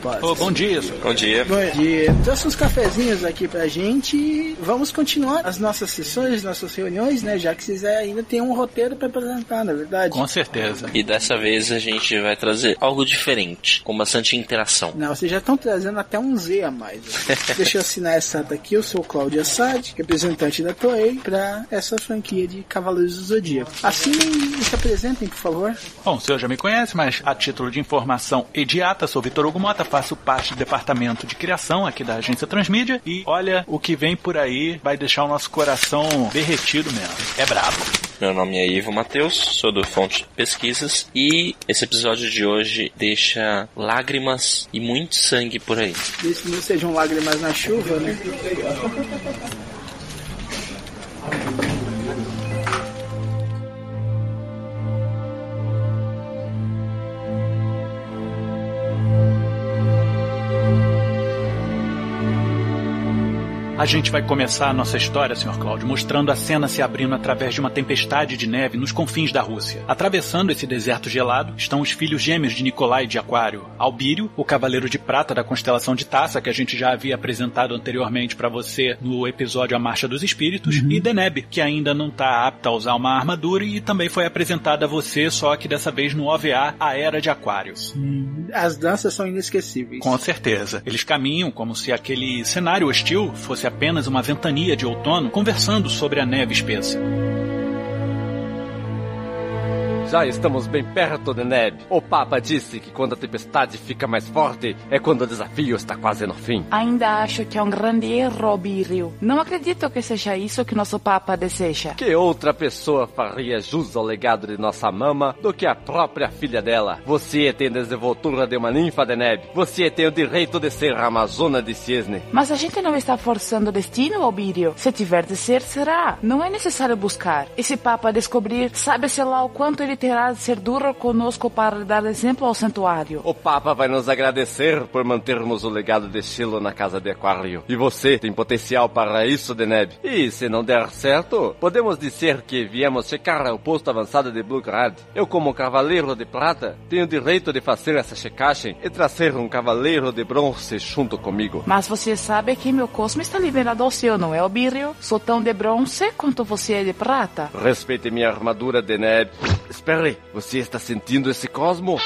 Rapaz. Ô, bom dia, senhor. Bom dia. Bom dia. Trouxe uns cafezinhos aqui pra gente e vamos continuar as nossas sessões, nossas reuniões, né? Já que vocês ainda têm um roteiro pra apresentar, na é verdade. Com certeza. E dessa vez a gente vai trazer algo diferente, com bastante interação. Não, vocês já estão trazendo até um Z a mais. Deixa eu assinar essa ata aqui. Eu sou o Cláudio Assad, representante da Toei, pra essa franquia de Cavaleiros do Zodíaco. Assinem e se apresentem, por favor. Bom, o senhor já me conhece, mas a título de informação imediata, sou Vitor Hugo Mota, faço parte do departamento de criação aqui da agência Transmídia e olha, o que vem por aí vai deixar o nosso coração derretido mesmo. É brabo. Meu nome é Ivo Matheus, sou do Fonte Pesquisas e esse episódio de hoje deixa lágrimas e muito sangue por aí. Desde que não sejam lágrimas na chuva, né? A gente vai começar a nossa história, Sr. Cláudio, mostrando a cena se abrindo através de uma tempestade de neve nos confins da Rússia. Atravessando esse deserto gelado estão os filhos gêmeos de Nicolai de Aquário, Albírio, o cavaleiro de prata da constelação de Taça, que a gente já havia apresentado anteriormente para você no episódio A Marcha dos Espíritos, e Deneb, que ainda não está apta a usar uma armadura e também foi apresentada a você, só que dessa vez no OVA A Era de Aquário. As danças são inesquecíveis. Com certeza. Eles caminham como se aquele cenário hostil fosse apenas uma ventania de outono, conversando sobre a neve espessa. Já estamos bem perto de Neb. O Papa disse que quando a tempestade fica mais forte é quando o desafio está quase no fim. Ainda acho que é um grande erro, Albírio. Não acredito que seja isso que nosso Papa deseja. Que outra pessoa faria jus ao legado de nossa mama do que a própria filha dela? Você tem a desenvoltura de uma ninfa de Neb. Você tem o direito de ser a Amazona de Cisne. Mas a gente não está forçando o destino, Albírio. Se tiver de ser, será. Não é necessário buscar. Esse Papa descobrir, sabe-se lá o quanto ele terá de ser duro conosco para dar exemplo ao santuário. O Papa vai nos agradecer por mantermos o legado de estilo na casa de Aquário. E você tem potencial para isso, Deneb. E se não der certo, podemos dizer que viemos checar o posto avançado de Bluegrad. Eu, como cavaleiro de prata, tenho direito de fazer essa checagem e trazer um cavaleiro de bronze junto comigo. Mas você sabe que meu cosmo está liberado ao seu, não é, Albírio? Sou tão de bronze quanto você é de prata. Respeite minha armadura, Deneb. Espere, você está sentindo esse cosmo?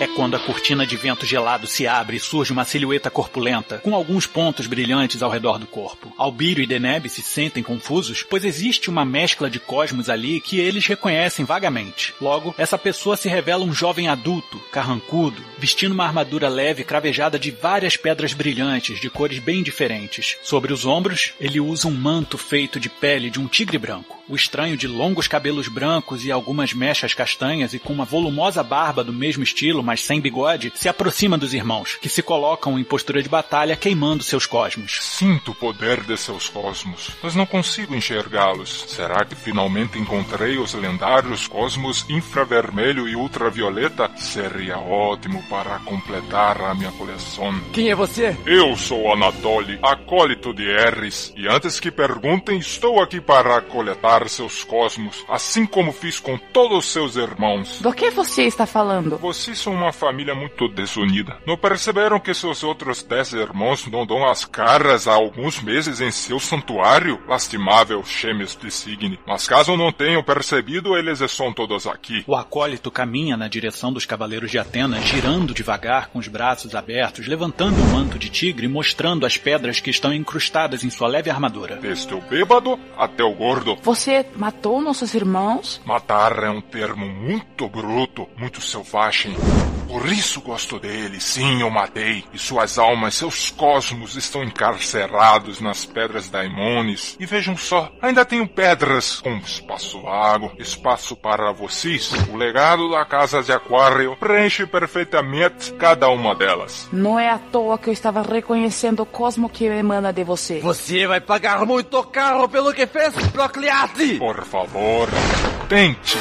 É quando a cortina de vento gelado se abre e surge uma silhueta corpulenta, com alguns pontos brilhantes ao redor do corpo. Albírio e Deneb se sentem confusos, pois existe uma mescla de cosmos ali que eles reconhecem vagamente. Logo, essa pessoa se revela um jovem adulto, carrancudo, vestindo uma armadura leve cravejada de várias pedras brilhantes, de cores bem diferentes. Sobre os ombros, ele usa um manto feito de pele de um tigre branco. O estranho de longos cabelos brancos e algumas mechas castanhas e com uma volumosa barba do mesmo estilo, mas sem bigode, se aproxima dos irmãos, que se colocam em postura de batalha queimando seus cosmos. Sinto o poder de seus cosmos, mas não consigo enxergá-los. Será que finalmente encontrei os lendários cosmos infravermelho e ultravioleta? Seria ótimo para completar a minha coleção. Quem é você? Eu sou Anatoly, acólito de Eris, e antes que perguntem, estou aqui para coletar seus cosmos, assim como fiz com todos seus irmãos. Do que você está falando? Vocês são uma família muito desunida. Não perceberam que seus outros dez irmãos não dão as caras há alguns meses em seu santuário? Lastimável, Chemes de Signe. Mas caso não tenham percebido, eles estão todos aqui. O acólito caminha na direção dos cavaleiros de Atenas, girando devagar com os braços abertos, levantando o manto de tigre e mostrando as pedras que estão incrustadas em sua leve armadura. Desde o bêbado até o gordo. Você matou nossos irmãos? Matar é um termo muito bruto, muito selvagem. Por isso gosto dele. Sim, eu matei. E suas almas, seus cosmos estão encarcerados nas pedras daimones. E vejam só, ainda tenho pedras com espaço vago, espaço para vocês. O legado da casa de Aquário preenche perfeitamente cada uma delas. Não é à toa que eu estava reconhecendo o cosmo que emana de você. Você vai pagar muito caro pelo que fez, Procliate! Por favor, tente.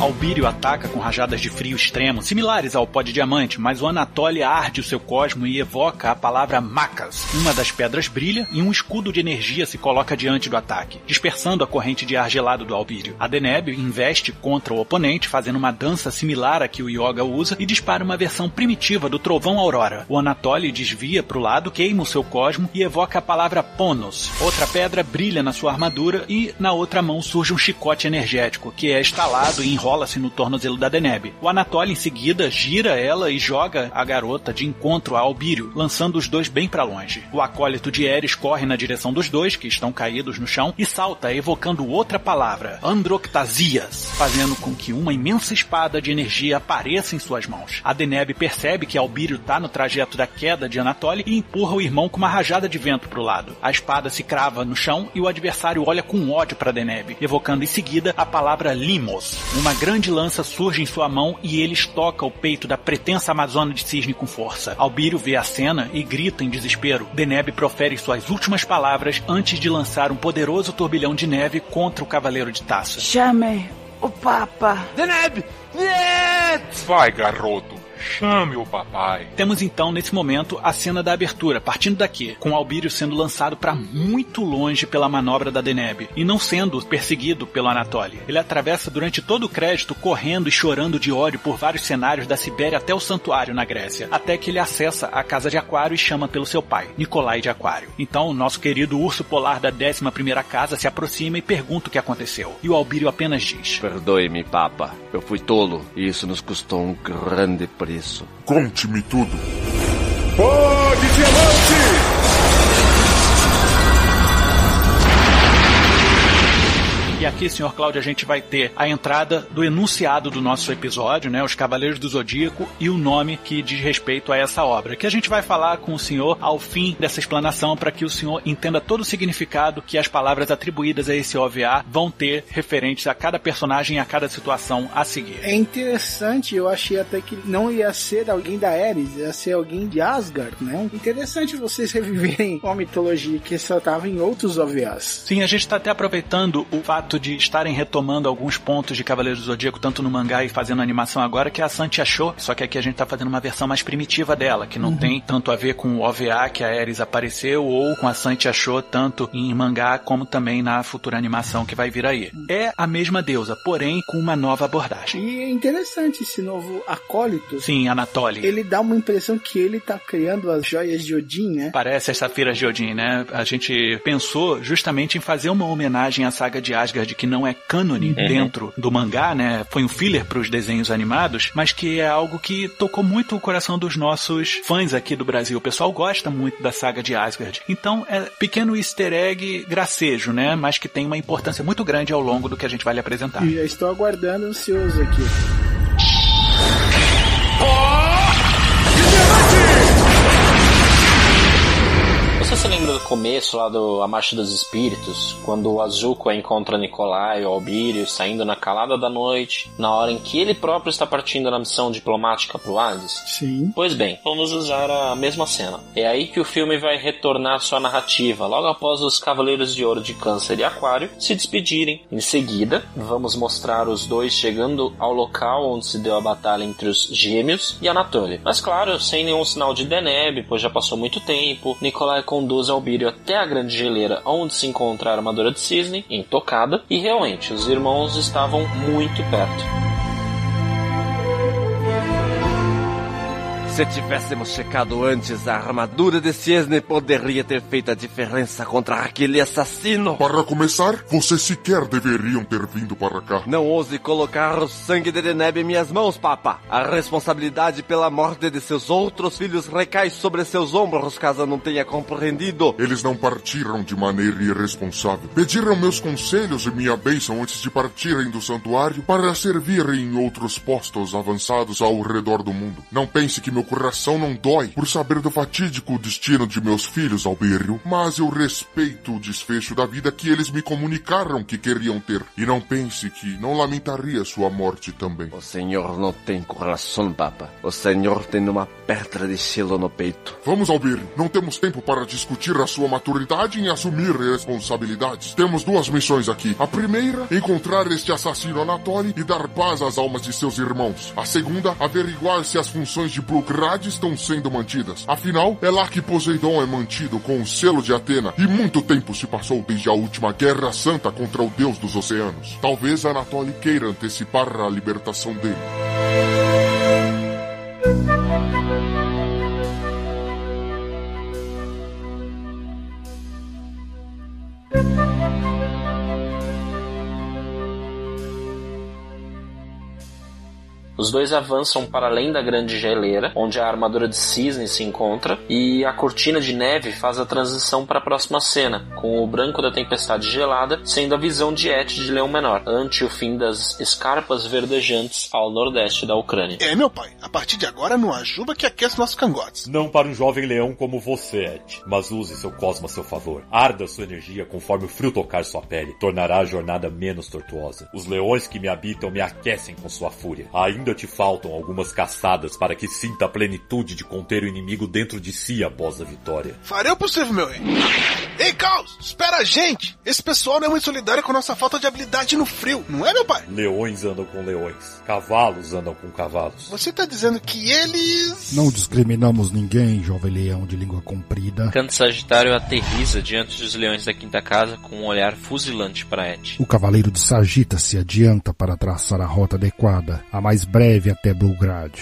Albírio ataca com rajadas de frio extremo, similares ao pó de diamante, mas o Anatoly arde o seu cosmo e evoca a palavra Macas. Uma das pedras brilha e um escudo de energia se coloca diante do ataque, dispersando a corrente de ar gelado do Albírio. A Deneb investe contra o oponente, fazendo uma dança similar à que o Yoga usa e dispara uma versão primitiva do Trovão Aurora. O Anatoly desvia para o lado, queima o seu cosmo e evoca a palavra Ponos. Outra pedra brilha na sua armadura e na outra mão surge um chicote energético, que é instalado e enrola enrola-se no tornozelo da Deneb. O Anatoly em seguida gira ela e joga a garota de encontro a Albírio, lançando os dois bem para longe. O acólito de Eris corre na direção dos dois, que estão caídos no chão, e salta, evocando outra palavra, Androctasias, fazendo com que uma imensa espada de energia apareça em suas mãos. A Deneb percebe que Albírio está no trajeto da queda de Anatoly e empurra o irmão com uma rajada de vento para o lado. A espada se crava no chão e o adversário olha com ódio para Deneb, evocando em seguida a palavra Limos, uma grande lança surge em sua mão e ele estoca o peito da pretensa amazona de cisne com força. Albírio vê a cena e grita em desespero. Deneb profere suas últimas palavras antes de lançar um poderoso turbilhão de neve contra o Cavaleiro de Taça. Chame o Papa. Deneb! Vai, garoto. Chame o papai. Temos então, nesse momento, a cena da abertura, partindo daqui, com Albírio sendo lançado para muito longe pela manobra da Deneb e não sendo perseguido pelo Anatoly. Ele atravessa durante todo o crédito correndo e chorando de ódio por vários cenários da Sibéria até o santuário na Grécia, até que ele acessa a casa de Aquário e chama pelo seu pai, Nicolai de Aquário. Então, o nosso querido urso polar da 11 primeira casa se aproxima e pergunta o que aconteceu. E o Albírio apenas diz: Perdoe-me, Papa. Eu fui tolo e isso nos custou um grande preço. Conte-me tudo. Pode diamante! E aqui, senhor Cláudio, a gente vai ter a entrada do enunciado do nosso episódio, né? Os Cavaleiros do Zodíaco e o nome que diz respeito a essa obra. Que a gente vai falar com o senhor ao fim dessa explanação para que o senhor entenda todo o significado que as palavras atribuídas a esse OVA vão ter referentes a cada personagem e a cada situação a seguir. É interessante, eu achei até que não ia ser alguém da Ares, ia ser alguém de Asgard, né? Interessante vocês reviverem uma mitologia que só estava em outros OVAs. Sim, a gente está até aproveitando o fato de estarem retomando alguns pontos de Cavaleiros do Zodíaco, tanto no mangá e fazendo animação agora, que a Santi achou, só que aqui a gente tá fazendo uma versão mais primitiva dela, que não Uhum. tem tanto a ver com o OVA que a Ares apareceu, ou com a Santi achou tanto em mangá, como também na futura animação que vai vir aí. É a mesma deusa, porém com uma nova abordagem. E é interessante esse novo acólito. Sim, Anatoly. Ele dá uma impressão que ele tá criando as joias de Odin, né? Parece as Safiras de Odin, né? A gente pensou justamente em fazer uma homenagem à saga de Asgard, que não é cânone dentro do mangá, né? Foi um filler para os desenhos animados, mas que é algo que tocou muito o coração dos nossos fãs aqui do Brasil. O pessoal gosta muito da saga de Asgard. Então, é pequeno easter egg gracejo, né? Mas que tem uma importância muito grande ao longo do que a gente vai lhe apresentar. E já estou aguardando ansioso aqui. Você lembra do começo lá do A Marcha dos Espíritos? Quando o Azuko encontra Nicolai e o Albírio saindo na calada da noite, na hora em que ele próprio está partindo na missão diplomática pro Oasis? Sim. Pois bem, vamos usar a mesma cena. É aí que o filme vai retornar sua narrativa, logo após os Cavaleiros de Ouro de Câncer e Aquário se despedirem. Em seguida, vamos mostrar os dois chegando ao local onde se deu a batalha entre os Gêmeos e Anatoly. Mas claro, sem nenhum sinal de Deneb, pois já passou muito tempo. Nicolai conduz Albírio até a grande geleira onde se encontra a armadura de cisne, intocada, e realmente os irmãos estavam muito perto. Se tivéssemos checado antes, a armadura de cisne poderia ter feito a diferença contra aquele assassino. Para começar, vocês sequer deveriam ter vindo para cá. Não ouse colocar o sangue de Deneb em minhas mãos, papa. A responsabilidade pela morte de seus outros filhos recai sobre seus ombros, caso não tenha compreendido. Eles não partiram de maneira irresponsável. Pediram meus conselhos e minha bênção antes de partirem do santuário para servirem em outros postos avançados ao redor do mundo. Não pense que meu coração não dói por saber do fatídico destino de meus filhos, Albírio, mas eu respeito o desfecho da vida que eles me comunicaram que queriam ter. E não pense que não lamentaria sua morte também. O senhor não tem coração, papa. O senhor tem uma pedra de gelo no peito. Vamos, Albírio. Não temos tempo para discutir a sua maturidade em assumir responsabilidades. Temos duas missões aqui. A primeira, encontrar este assassino Anatoly e dar paz às almas de seus irmãos. A segunda, averiguar se as funções de Blutgrad estão sendo mantidas. Afinal, é lá que Poseidon é mantido com o selo de Atena e muito tempo se passou desde a última Guerra Santa contra o Deus dos Oceanos. Talvez Anatoly queira antecipar a libertação dele. Os dois avançam para além da grande geleira, onde a armadura de cisne se encontra, e a cortina de neve faz a transição para a próxima cena, com o branco da tempestade gelada sendo a visão de Et de Leão Menor, ante o fim das escarpas verdejantes ao nordeste da Ucrânia. É, meu pai, a partir de agora não há juba que aquece nossos cangotes. Não para um jovem leão como você, Ed, mas use seu cosmo a seu favor. Arda sua energia conforme o frio tocar sua pele, tornará a jornada menos tortuosa. Os leões que me habitam me aquecem com sua fúria. Ainda te faltam algumas caçadas para que sinta a plenitude de conter o inimigo dentro de si após a vitória. Farei o possível, meu rei. Ei, Caos, espera a gente! Esse pessoal não é muito solidário com a nossa falta de habilidade no frio, não é, meu pai? Leões andam com leões, cavalos andam com cavalos. Você tá dizendo que eles. Não discriminamos ninguém, jovem leão de língua comprida. Canto Sagitário aterriza diante dos leões da quinta casa com um olhar fuzilante para Et. O cavaleiro de Sagita se adianta para traçar a rota adequada, a mais breve até Belgrad.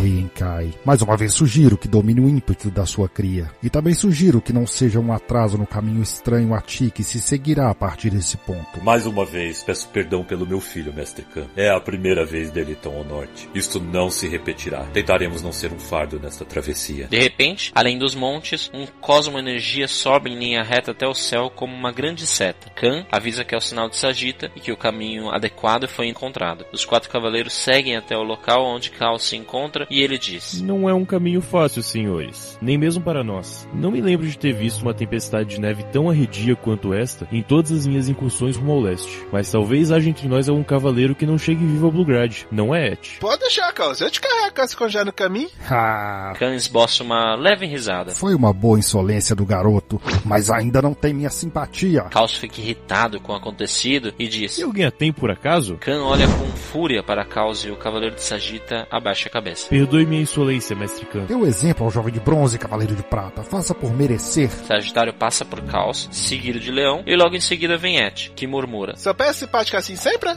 Rei Enkai. Mais uma vez sugiro que domine o ímpeto da sua cria. E também sugiro que não seja um atraso no caminho estranho a ti que se seguirá a partir desse ponto. Mais uma vez, peço perdão pelo meu filho, Mestre Khan. É a primeira vez dele tão ao norte. Isto não se repetirá. Tentaremos não ser um fardo nesta travessia. De repente, além dos montes, um cosmo energia sobe em linha reta até o céu como uma grande seta. Khan avisa que é o sinal de Sagita e que o caminho adequado foi encontrado. Os quatro cavaleiros seguem até o local onde Cal se encontra e ele diz: Não é um caminho fácil, senhores. Nem mesmo para nós. Não me lembro de ter visto uma tempestade de neve tão arredia quanto esta em todas as minhas incursões rumo ao leste. Mas talvez haja entre nós algum cavaleiro que não chegue vivo a Bluegrad. Não é, Et? Pode deixar, Caos. Eu te carrego caso congelar no caminho. Ah, Khan esboça uma leve risada. foi uma boa insolência do garoto, mas ainda não tem minha simpatia. Caos fica irritado com o acontecido e diz: Se alguém a tem por acaso, Khan olha com fúria para Caos e o cavaleiro de Sagita abaixa a cabeça. perdoe minha insolência, mestre Khan. Dê o exemplo ao jovem de bronze, cavaleiro de prata. Faça por merecer. Sagitário passa por Caos, seguido de Leão, e logo em seguida vem Et, que murmura. Seu pé é simpático assim sempre?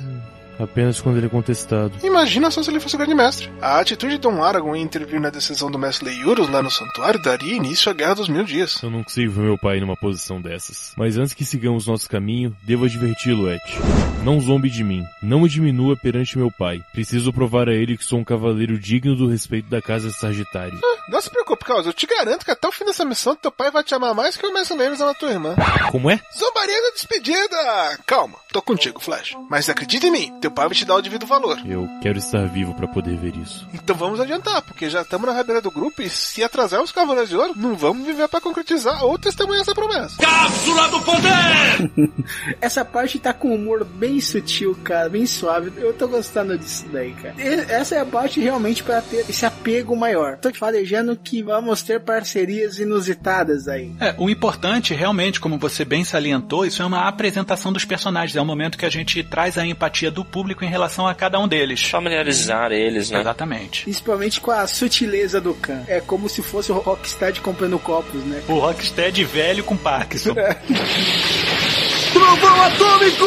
Apenas quando ele é contestado. Imagina só se ele fosse o grande mestre. A atitude de Dom Aragorn em intervir na decisão do mestre Leiurus lá no santuário daria início à Guerra dos Mil Dias. Eu não consigo ver meu pai numa posição dessas. Mas antes que sigamos nosso caminho, devo adverti-lo, Et. Não zombe de mim. Não me diminua perante meu pai. Preciso provar a ele que sou um cavaleiro digno do respeito da casa Sagitário. Não se preocupe, Caos. Eu te garanto que até o fim dessa missão teu pai vai te amar mais que o mestre Leiurus ama tua irmã. Como é? Zombaria da despedida! Calma, tô contigo, Flash. Mas acredita em mim, teu pai vai te dar o devido valor. Eu quero estar vivo para poder ver isso. Então vamos adiantar, porque já estamos na rabeira do grupo e se atrasar os Cavaleiros de Ouro, não vamos viver pra concretizar ou testemunhar essa promessa. Essa parte tá com humor bem sutil, cara, bem suave. Eu tô gostando disso daí, cara. E essa é a parte realmente para ter esse apego maior. Tô te farejando que vamos ter parcerias inusitadas aí. É, o importante, realmente, como você bem salientou, isso é uma apresentação dos personagens. É um momento que a gente traz a empatia do público em relação a cada um deles. Familiarizar eles, né? Exatamente. Principalmente com a sutileza do Khan. É como se fosse o Rocksteady comprando copos, né? O Rocksteady velho com Parkinson. Trovão atômico!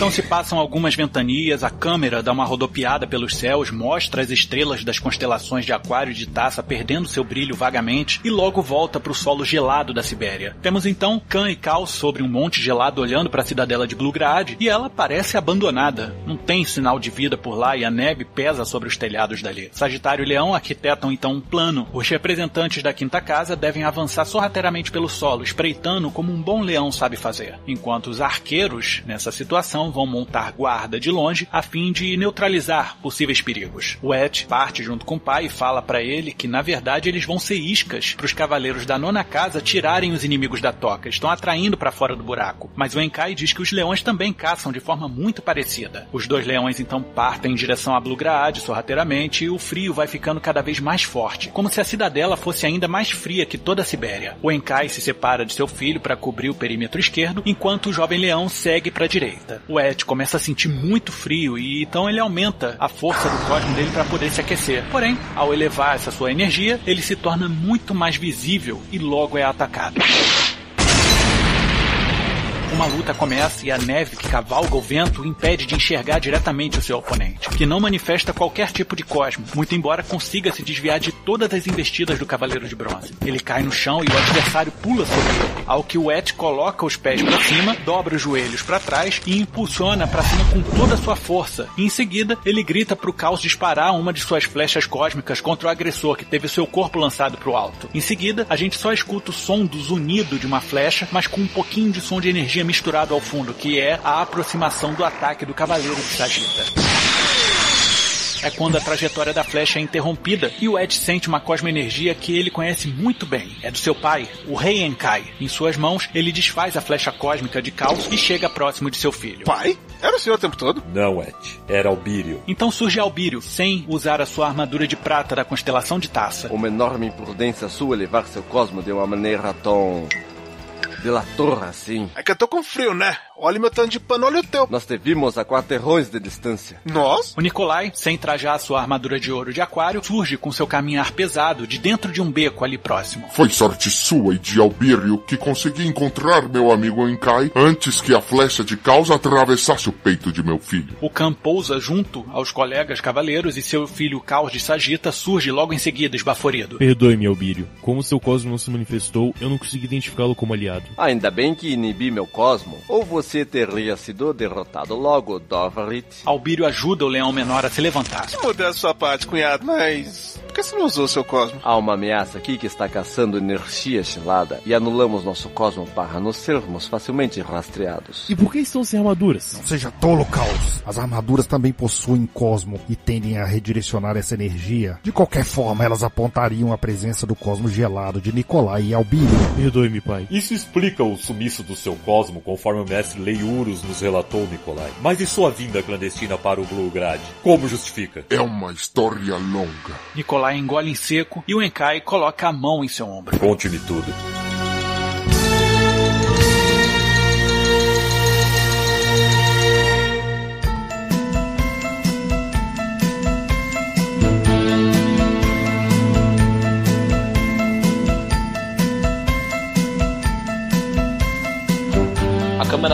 Então se passam algumas ventanias, a câmera dá uma rodopiada pelos céus, mostra as estrelas das constelações de Aquário e de Taça perdendo seu brilho vagamente e logo volta para o solo gelado da Sibéria. Temos então Khan e Cal sobre um monte gelado olhando para a cidadela de Blugrad e ela parece abandonada. Não tem sinal de vida por lá e a neve pesa sobre os telhados dali. Sagitário e Leão arquitetam então um plano. Os representantes da quinta casa devem avançar sorrateiramente pelo solo, espreitando como um bom leão sabe fazer, enquanto os arqueiros, nessa situação, vão montar guarda de longe a fim de neutralizar possíveis perigos. O Ed parte junto com o pai e fala para ele que na verdade eles vão ser iscas para os cavaleiros da nona casa tirarem os inimigos da toca, estão atraindo para fora do buraco. Mas o Enkai diz que os leões também caçam de forma muito parecida. Os dois leões então partem em direção a Blugraad sorrateiramente e o frio vai ficando cada vez mais forte, como se a cidadela fosse ainda mais fria que toda a Sibéria. O Enkai se separa de seu filho para cobrir o perímetro esquerdo, enquanto o jovem leão segue para a direita. O Ed começa a sentir muito frio e então ele aumenta a força do cosmo dele para poder se aquecer. Porém, ao elevar essa sua energia, ele se torna muito mais visível e logo é atacado. Uma luta começa e a neve que cavalga o vento impede de enxergar diretamente o seu oponente, que não manifesta qualquer tipo de cosmo, muito embora consiga se desviar de todas as investidas do Cavaleiro de Bronze. Ele cai no chão e o adversário pula sobre ele, ao que o Et coloca os pés para cima, dobra os joelhos para trás e impulsiona para cima com toda a sua força. E em seguida, ele grita para o Caos disparar uma de suas flechas cósmicas contra o agressor que teve seu corpo lançado para o alto. Em seguida, a gente só escuta o som do zunido de uma flecha, mas com um pouquinho de som de energia misturado ao fundo, que é a aproximação do ataque do Cavaleiro de Sagita. É quando a trajetória da flecha é interrompida e o Ed sente uma cosmoenergia que ele conhece muito bem. É do seu pai, o Rei Enkai. Em suas mãos, ele desfaz a flecha cósmica de caos e chega próximo de seu filho. Pai? Era o senhor o tempo todo? Não, Ed. Era Albírio. Então surge Albírio, sem usar a sua armadura de prata da constelação de Taça. Uma enorme imprudência sua levar seu cosmo de uma maneira tão delatora assim. É que eu tô com frio, né? Olha meu tanto de pano, olha o teu. Nós te vimos a quarteirões de distância. Nós? O Nikolai, sem trajar sua armadura de ouro de aquário, surge com seu caminhar pesado de dentro de um beco ali próximo. Foi sorte sua e de Albírio que consegui encontrar meu amigo Enkai antes que a flecha de caos atravessasse o peito de meu filho. O Khan pousa junto aos colegas cavaleiros e seu filho Caos de Sagita surge logo em seguida, esbaforido. Perdoe-me, Albírio. Como seu cosmo não se manifestou, eu não consegui identificá-lo como aliado. Ainda bem que inibi meu cosmo, ou você teria sido derrotado logo, Dovrit. Albírio ajuda o leão menor a se levantar. Mudei a sua parte, cunhado, mas... Por que você não usou seu cosmo? Há uma ameaça aqui que está caçando energia gelada e anulamos nosso cosmo para não sermos facilmente rastreados. E por que estão sem armaduras? Não seja tolo, Caos. As armaduras também possuem cosmo e tendem a redirecionar essa energia. De qualquer forma, elas apontariam a presença do cosmo gelado de Nicolai e Albírio. Perdoe-me, pai. Isso explica o sumiço do seu cosmo, conforme o mestre Leiurus nos relatou, Nikolai. Mas e sua vinda clandestina para o Bluegrad? Como justifica? É uma história longa. Nikolai engole em seco e o Enkai coloca a mão em seu ombro. Conte-me tudo.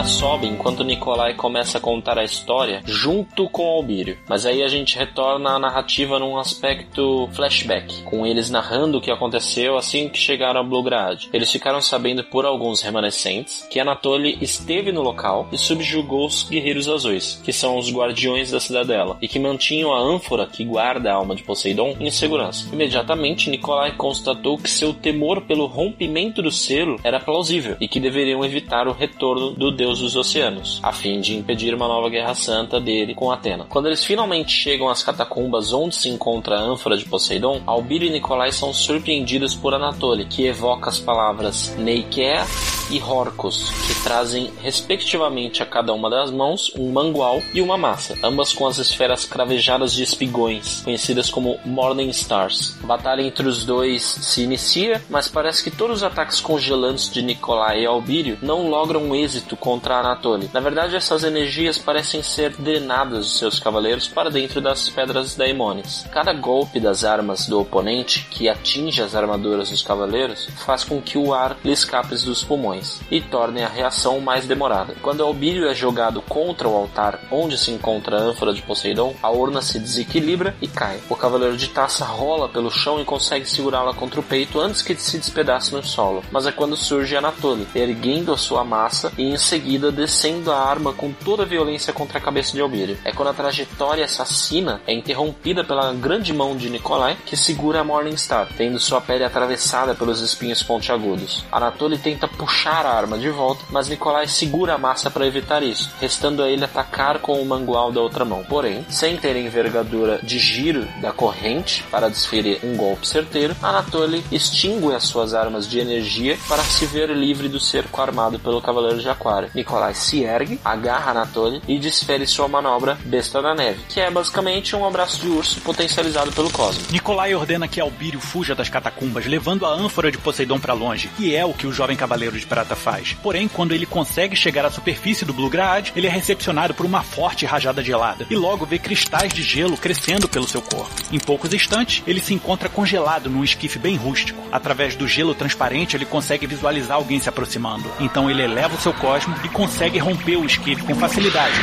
Sobe enquanto Nikolai começa a contar a história junto com Albírio. Mas aí a gente retorna à narrativa num aspecto flashback, com eles narrando o que aconteceu assim que chegaram a Bluegrad. Eles ficaram sabendo por alguns remanescentes que Anatoly esteve no local e subjugou os guerreiros azuis, que são os guardiões da cidadela, e que mantinham a ânfora que guarda a alma de Poseidon em segurança. Imediatamente, Nikolai constatou que seu temor pelo rompimento do selo era plausível e que deveriam evitar o retorno do deus dos oceanos, a fim de impedir uma nova guerra santa dele com Atena. Quando eles finalmente chegam às catacumbas onde se encontra a ânfora de Poseidon, Albírio e Nicolai são surpreendidos por Anatoly, que evoca as palavras Neikea e Horcos, que trazem respectivamente a cada uma das mãos um mangual e uma massa, ambas com as esferas cravejadas de espigões, conhecidas como Morning Stars. A batalha entre os dois se inicia, mas parece que todos os ataques congelantes de Nicolai e Albírio não logram êxito contra contra Anatoly. Na verdade, essas energias parecem ser drenadas dos seus cavaleiros para dentro das pedras daimones. Cada golpe das armas do oponente que atinge as armaduras dos cavaleiros faz com que o ar lhe escape dos pulmões e torne a reação mais demorada. Quando Albírio é jogado contra o altar onde se encontra a ânfora de Poseidon, a urna se desequilibra e cai. O cavaleiro de taça rola pelo chão e consegue segurá-la contra o peito antes que se despedace no solo. Mas é quando surge Anatoly, erguendo a sua massa e em seguida descendo a arma com toda a violência contra a cabeça de Albírio. É quando a trajetória assassina é interrompida pela grande mão de Nikolai que segura a Morningstar, tendo sua pele atravessada pelos espinhos pontiagudos. Anatoly tenta puxar a arma de volta, mas Nikolai segura a massa para evitar isso, restando a ele atacar com o mangual da outra mão. Porém, sem ter envergadura de giro da corrente para desferir um golpe certeiro, Anatoly extingue as suas armas de energia para se ver livre do cerco armado pelo Cavaleiro de Aquário. Nikolai se ergue, agarra Anatoly e desfere sua manobra Besta da Neve, que é basicamente um abraço de urso potencializado pelo Cosmo. Nikolai ordena que Albírio fuja das catacumbas, levando a ânfora de Poseidon para longe, que é o que o jovem Cavaleiro de Prata faz. Porém, quando ele consegue chegar à superfície do Blue Grad, ele é recepcionado por uma forte rajada gelada e logo vê cristais de gelo crescendo pelo seu corpo. Em poucos instantes, ele se encontra congelado num esquife bem rústico. Através do gelo transparente, ele consegue visualizar alguém se aproximando. Então ele eleva o seu cosmo e consegue romper o esquife com facilidade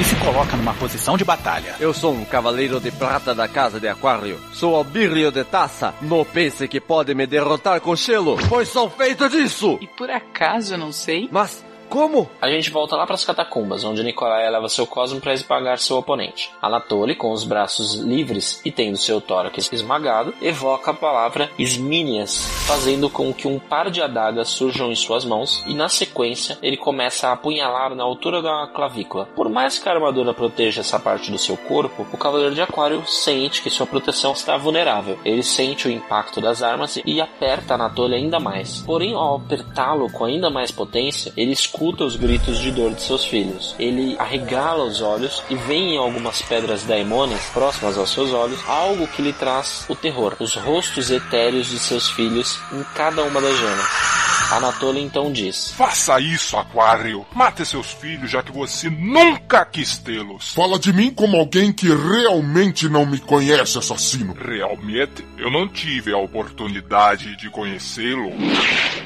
e se coloca numa posição de batalha. Eu sou um cavaleiro de prata da casa de Aquário. Sou Albírio de Taça. Não pense que pode me derrotar com gelo, pois sou feito disso. E por acaso eu não sei? Mas como? A gente volta lá para as catacumbas, onde Nikolai leva seu cosmo para esmagar seu oponente. Anatoly, com os braços livres e tendo seu tórax esmagado, evoca a palavra Isminias, fazendo com que um par de adagas surjam em suas mãos e, na sequência, ele começa a apunhalar na altura da clavícula. Por mais que a armadura proteja essa parte do seu corpo, o Cavaleiro de Aquário sente que sua proteção está vulnerável. Ele sente o impacto das armas e aperta Anatoly ainda mais. Porém, ao apertá-lo com ainda mais potência, ele escuta escuta os gritos de dor de seus filhos. Ele arregala os olhos e vê em algumas pedras daimones próximas aos seus olhos algo que lhe traz o terror, os rostos etéreos de seus filhos em cada uma das gemas. Anatoly então diz: Faça isso, Aquário. Mate seus filhos, já que você nunca quis tê-los. Fala de mim como alguém que realmente não me conhece, assassino. Realmente, eu não tive a oportunidade de conhecê-lo.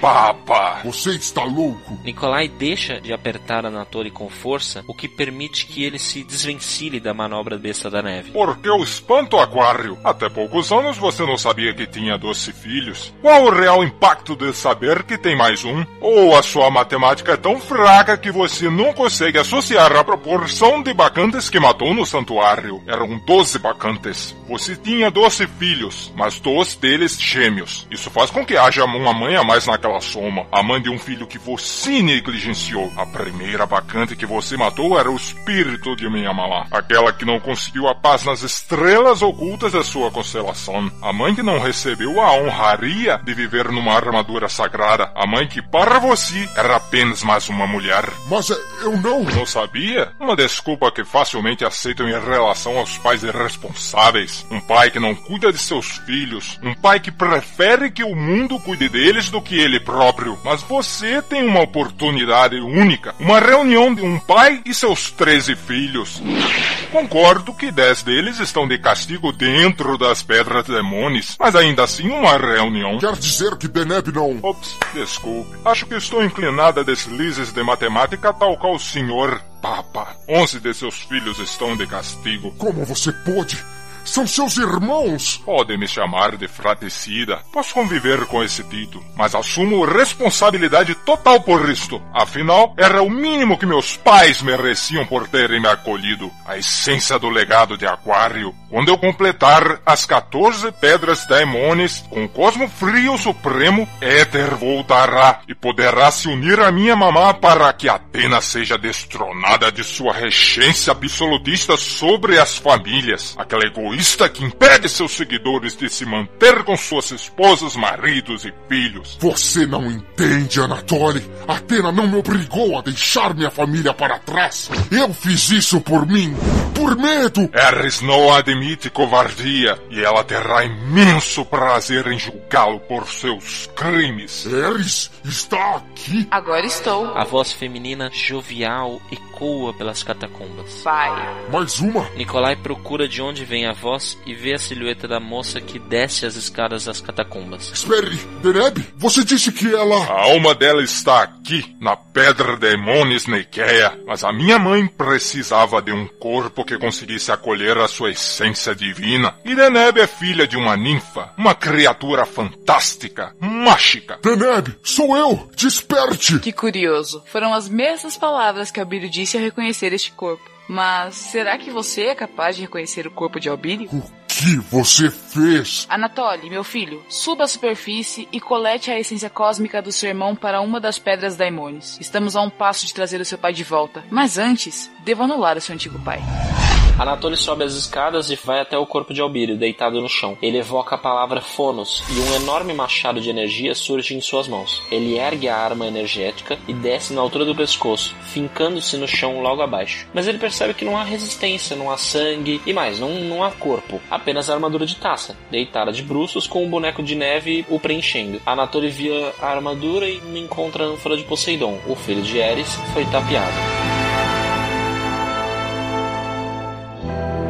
Papa! Você está louco? Nikolai deixa de apertar Anatoly com força, o que permite que ele se desvencilhe da manobra besta da neve. Porque eu espanto, Aquário. Até poucos anos você não sabia que tinha doze filhos. Qual o real impacto de saber que tem mais um? Ou a sua matemática é tão fraca que você não consegue associar a proporção de bacantes que matou no santuário? Eram doze bacantes. Você tinha doze filhos, mas dois deles gêmeos. Isso faz com que haja uma mãe a mais naquela soma. A mãe de um filho que você negligenciou. A primeira bacante que você matou era o espírito de minha mamá. Aquela que não conseguiu a paz nas estrelas ocultas da sua constelação. A mãe que não recebeu a honraria de viver numa armadura sagrada. A mãe que para você era apenas mais uma mulher. Mas eu não. Não sabia? Uma desculpa que facilmente aceitam em relação aos pais irresponsáveis. Um pai que não cuida de seus filhos. Um pai que prefere que o mundo cuide deles do que ele próprio. Mas você tem uma oportunidade única. Uma reunião de um pai e seus 13 filhos. Concordo que 10 deles estão de castigo dentro das pedras demônios, mas ainda assim uma reunião. Quer dizer que Deneb não. Ops, desculpe. Acho que estou inclinada a deslizes de matemática tal qual o senhor Papa. 11 de seus filhos estão de castigo. Como você pôde? São seus irmãos! Podem me chamar de fratricida. Posso conviver com esse título, mas assumo responsabilidade total por isto. Afinal, era o mínimo que meus pais mereciam por terem me acolhido. A essência do legado de Aquário. Quando eu completar as 14 pedras daimones com o Cosmo Frio Supremo, Éter voltará e poderá se unir à minha mamá para que Atena seja destronada de sua regência absolutista sobre as famílias. Aquela egoísta egoísta que impede seus seguidores de se manter com suas esposas, maridos e filhos. Você não entende, Anatoly. Atena não me obrigou a deixar minha família para trás. Eu fiz isso por mim, por medo. Ares não admite covardia e ela terá imenso prazer em julgá-lo por seus crimes. Ares está aqui. Agora estou. A voz feminina jovial ecoa pelas catacumbas. Pai. Mais uma. Nikolai procura de onde vem a voz e vê a silhueta da moça que desce as escadas das catacumbas. Espere, Deneb, você disse que ela... A alma dela está aqui, na Pedra de Emones Neikeia, mas a minha mãe precisava de um corpo que conseguisse acolher a sua essência divina. E Deneb é filha de uma ninfa, uma criatura fantástica, mágica. Deneb, sou eu! Desperte! Que curioso. Foram as mesmas palavras que Albírio disse ao reconhecer este corpo. Mas será que você é capaz de reconhecer o corpo de Albírio? O que você fez? Anatoly, meu filho, suba à superfície e colete a essência cósmica do seu irmão para uma das pedras daimones. Estamos a um passo de trazer o seu pai de volta. Mas antes, devo anular o seu antigo pai. Anatoly sobe as escadas e vai até o corpo de Albírio, deitado no chão. Ele evoca a palavra Fonos e um enorme machado de energia surge em suas mãos. Ele ergue a arma energética e desce na altura do pescoço, fincando-se no chão logo abaixo. Mas ele percebe que não há resistência, não há sangue e mais, não, não há corpo. Apenas a armadura de taça, deitada de bruços com um boneco de neve o preenchendo. Anatoly via a armadura e encontra a ânfora de Poseidon. O filho de Eris foi tapeado. thank you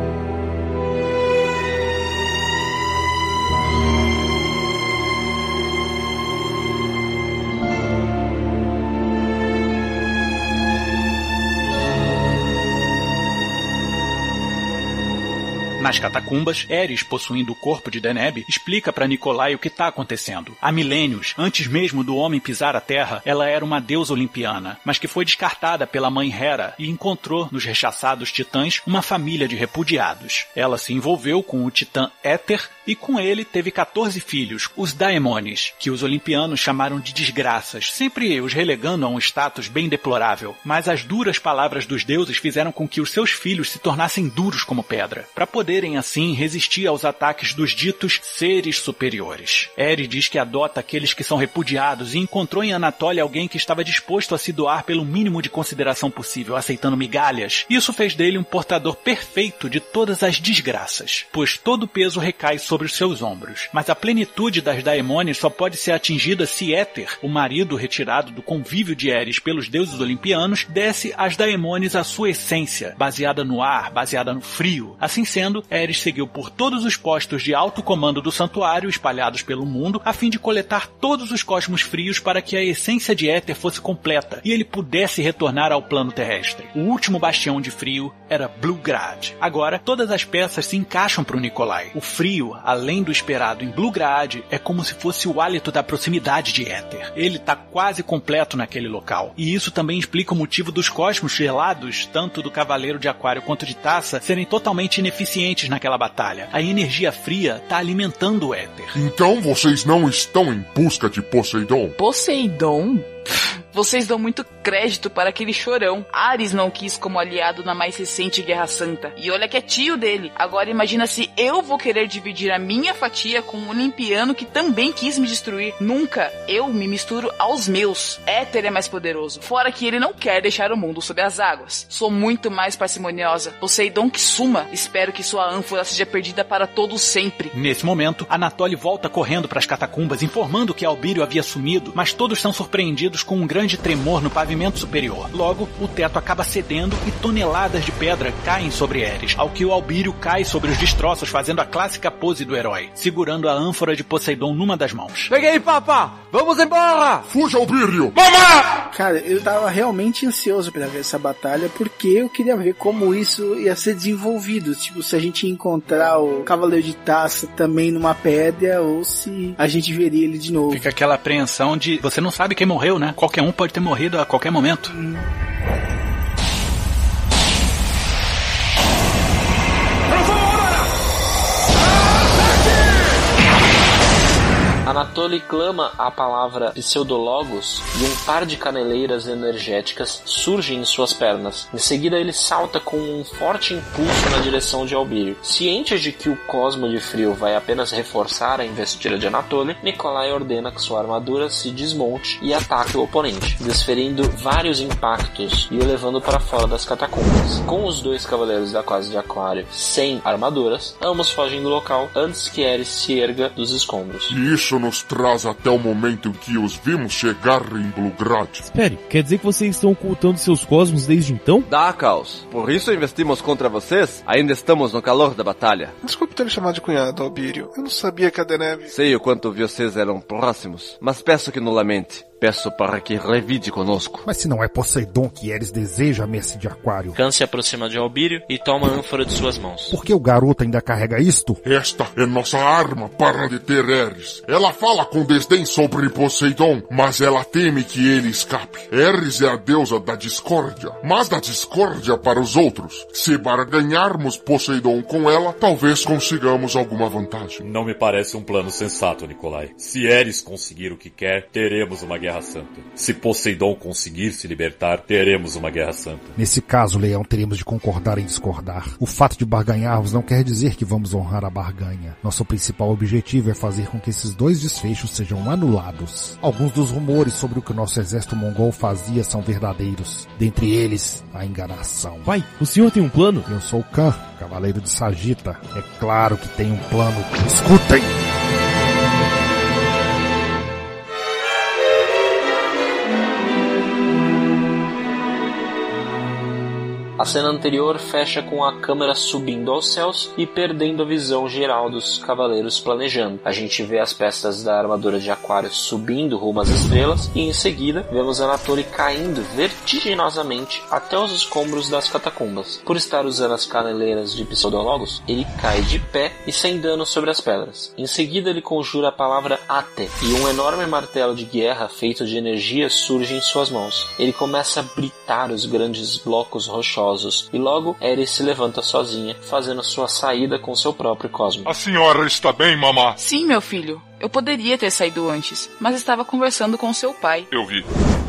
Nas catacumbas, Eris, possuindo o corpo de Deneb, explica para Nikolai o que está acontecendo. Há milênios, antes mesmo do homem pisar a Terra, ela era uma deusa olimpiana, mas que foi descartada pela mãe Hera e encontrou nos rechaçados titãs uma família de repudiados. Ela se envolveu com o titã Éter e com ele teve 14 filhos, os Daemones, que os olimpianos chamaram de desgraças, sempre os relegando a um status bem deplorável. Mas as duras palavras dos deuses fizeram com que os seus filhos se tornassem duros como pedra, para poderem assim resistir aos ataques dos ditos seres superiores. Eri diz que adota aqueles que são repudiados e encontrou em Anatólia alguém que estava disposto a se doar pelo mínimo de consideração possível, aceitando migalhas. Isso fez dele um portador perfeito de todas as desgraças, pois todo o peso recai sobre os seus ombros. Mas a plenitude das Daemones só pode ser atingida se Éter, o marido retirado do convívio de Eris pelos deuses olimpianos, desse às Daemones a sua essência, baseada no ar, baseada no frio. Assim sendo, Eris seguiu por todos os postos de alto comando do santuário espalhados pelo mundo, a fim de coletar todos os cosmos frios para que a essência de Éter fosse completa e ele pudesse retornar ao plano terrestre. O último bastião de frio era Bluegrad. Agora, todas as peças se encaixam para o Nikolai. O frio, além do esperado em Bluegrad, é como se fosse o hálito da proximidade de Éter. Ele está quase completo naquele local. E isso também explica o motivo dos cosmos gelados, tanto do Cavaleiro de Aquário quanto de Taça, serem totalmente ineficientes naquela batalha. A energia fria está alimentando o Éter. Então vocês não estão em busca de Poseidon? Poseidon? Vocês dão muito crédito para aquele chorão. Ares não quis como aliado na mais recente Guerra Santa. E olha que é tio dele. Agora imagina se eu vou querer dividir a minha fatia com um olimpiano que também quis me destruir. Nunca. Eu me misturo aos meus. Éter é mais poderoso. Fora que ele não quer deixar o mundo sob as águas. Sou muito mais parcimoniosa. Poseidon que suma. Espero que sua ânfora seja perdida para todos sempre. Nesse momento, Anatoly volta correndo para as catacumbas, informando que Albírio havia sumido, mas todos são surpreendidos com um grande tremor no pavimento superior. Logo, o teto acaba cedendo e toneladas de pedra caem sobre Eris, ao que o Albírio cai sobre os destroços, fazendo a clássica pose do herói, segurando a ânfora de Poseidon numa das mãos. Peguei, papá! Vamos embora! Fuja, Albírio! Mamá! Cara, eu tava realmente ansioso para ver essa batalha, porque eu queria ver como isso ia ser desenvolvido. Tipo, se a gente ia encontrar o Cavaleiro de Taça também numa pedra, ou se a gente veria ele de novo. Fica aquela apreensão de você não sabe quem morreu, né? Qualquer um pode ter morrido a qualquer momento. Anatoly clama a palavra pseudologos e um par de caneleiras energéticas surgem em suas pernas. Em seguida, ele salta com um forte impulso na direção de Albírio. Ciente de que o Cosmo de Frio vai apenas reforçar a investida de Anatoly, Nikolai ordena que sua armadura se desmonte e ataque o oponente, desferindo vários impactos e o levando para fora das catacumbas. Com os dois cavaleiros da Casa de Aquário sem armaduras, ambos fogem do local antes que Ares se erga dos escombros. Isso nos traz até o momento em que os vimos chegar em Blugrad. Espere, quer dizer que vocês estão ocultando seus cosmos desde então? Dá, Caos. Por isso investimos contra vocês? Ainda estamos no calor da batalha. Desculpe ter chamado de cunhado, Albírio. Eu não sabia que a Deneve... Sei o quanto vocês eram próximos, mas peço que não lamente. Peço para que revide conosco. Mas se não é Poseidon que Eres deseja, mestre de Aquário, Khan se aproxima de Albírio e toma a ânfora de suas mãos. por que o garoto ainda carrega isto? Esta é nossa arma para deter Eris. Ela fala com desdém sobre Poseidon, mas ela teme que ele escape. Eris é a deusa da discórdia, mas da discórdia para os outros. Se barganharmos Poseidon com ela, talvez consigamos alguma vantagem. Não me parece um plano sensato, Nikolai. Se Eris conseguir o que quer, teremos uma guerra santa. Se Poseidon conseguir se libertar, teremos uma guerra santa. Nesse caso, Leão, teremos de concordar em discordar. O fato de barganharmos não quer dizer que vamos honrar a barganha. Nosso principal objetivo é fazer com que esses dois desfechos sejam anulados. Alguns dos rumores sobre o que o nosso exército mongol fazia são verdadeiros. Dentre eles, a enganação. Pai, o senhor tem um plano? Eu sou Khan, cavaleiro de Sagita. É claro que tem um plano. Escutem! A cena anterior fecha com a câmera subindo aos céus e perdendo a visão geral dos cavaleiros planejando. A gente vê as peças da armadura de Aquário subindo rumo às estrelas e em seguida vemos Anatoly caindo vertiginosamente até os escombros das catacumbas. Por estar usando as caneleiras de Pseudologos, ele cai de pé e sem dano sobre as pedras. Em seguida ele conjura a palavra Ate e um enorme martelo de guerra feito de energia surge em suas mãos. Ele começa a britar os grandes blocos rochosos e logo Eris se levanta sozinha, fazendo sua saída com seu próprio cosmo. A senhora está bem, mamá? Sim, meu filho. Eu poderia ter saído antes, mas estava conversando com seu pai. Eu vi.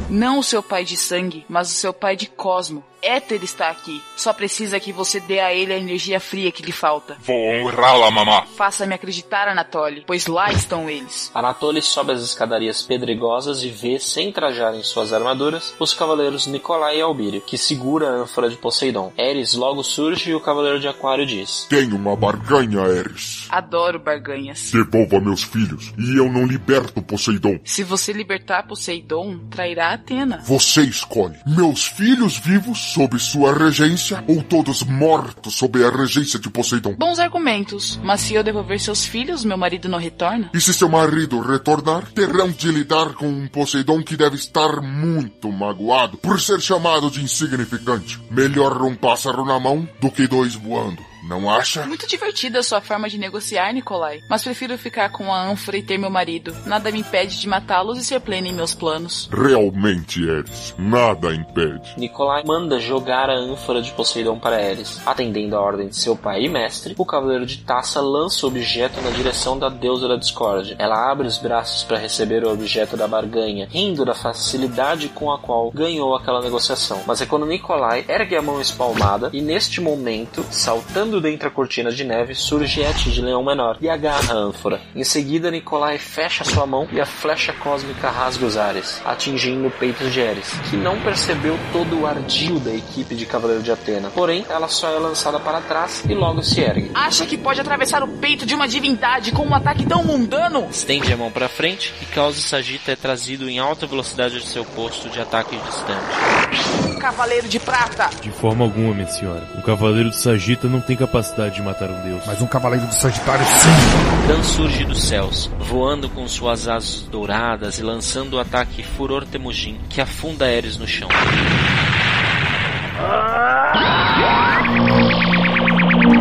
Não o seu pai de sangue, mas o seu pai de Cosmo. Éter está aqui. Só precisa que você dê a ele a energia fria que lhe falta. Vou honrá-la, mamá. Faça-me acreditar, Anatoly, pois lá estão eles. Anatoly sobe as escadarias pedregosas e vê, sem trajarem suas armaduras, os cavaleiros Nicolai e Albírio, que segura a ânfora de Poseidon. Eris logo surge e o cavaleiro de Aquário diz: Tenho uma barganha, Eris. Adoro barganhas. Devolva meus filhos e eu não liberto Poseidon. Se você libertar Poseidon, trairá Atena. Você escolhe. Meus filhos vivos sob sua regência ou todos mortos sob a regência de Poseidon? Bons argumentos, mas se eu devolver seus filhos, meu marido não retorna? E se seu marido retornar, terão de lidar com um Poseidon que deve estar muito magoado por ser chamado de insignificante. Melhor um pássaro na mão do que dois voando. Não acha? Muito divertida a sua forma de negociar, Nikolai. Mas prefiro ficar com a ânfora e ter meu marido. Nada me impede de matá-los e ser pleno em meus planos. Realmente, Eris, nada impede. Nicolai manda jogar a ânfora de Poseidon para Eris. Atendendo a ordem de seu pai e mestre, o cavaleiro de taça lança o objeto na direção da deusa da discórdia. Ela abre os braços para receber o objeto da barganha, rindo da facilidade com a qual ganhou aquela negociação. Mas é quando Nicolai ergue a mão espalmada e neste momento, saltando dentro da cortina de neve, surge Et de Leão Menor e agarra a ânfora. Em seguida, Nicolai fecha sua mão e a flecha cósmica rasga os ares, atingindo o peito de Eris, que não percebeu todo o ardil da equipe de Cavaleiro de Atena. Porém, ela só é lançada para trás e logo se ergue. Acha que pode atravessar o peito de uma divindade com um ataque tão mundano? Estende a mão para frente e Caos Sagita é trazido em alta velocidade de seu posto de ataque distante. Cavaleiro de prata! De forma alguma, minha senhora. Um cavaleiro de Sagita não tem capacidade de matar um deus. Mas um cavaleiro de Sagitário sim! Khan surge dos céus, voando com suas asas douradas e lançando o ataque Furor Temujin, que afunda Ares no chão.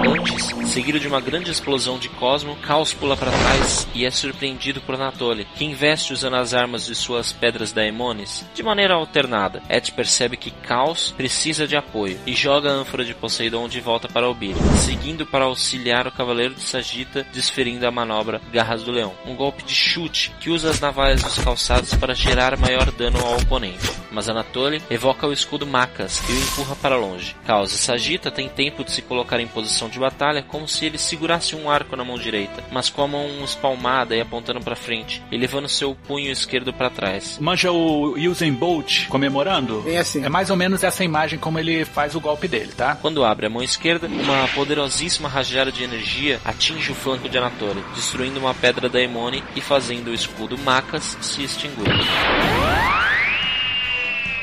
Antes, Seguido de uma grande explosão de Cosmo, Caos pula para trás e é surpreendido por Anatoly, que investe usando as armas de suas pedras daemones de maneira alternada. Et percebe que Caos precisa de apoio e joga a ânfora de Poseidon de volta para Albir, seguindo para auxiliar o Cavaleiro de Sagita, desferindo a manobra Garras do Leão. Um golpe de chute que usa as navalhas dos calçados para gerar maior dano ao oponente. Mas Anatoly evoca o escudo Macas e o empurra para longe. Caos e Sagita têm tempo de se colocar em posição de batalha como se ele segurasse um arco na mão direita, mas com a mão espalmada e apontando para frente, e levando seu punho esquerdo para trás. Manja o Usain Bolt comemorando? Bem assim. É mais ou menos essa imagem como ele faz o golpe dele, tá? Quando abre a mão esquerda, uma poderosíssima rajada de energia atinge o flanco de Anatoly, destruindo uma pedra da Emone e fazendo o escudo Macas se extinguir.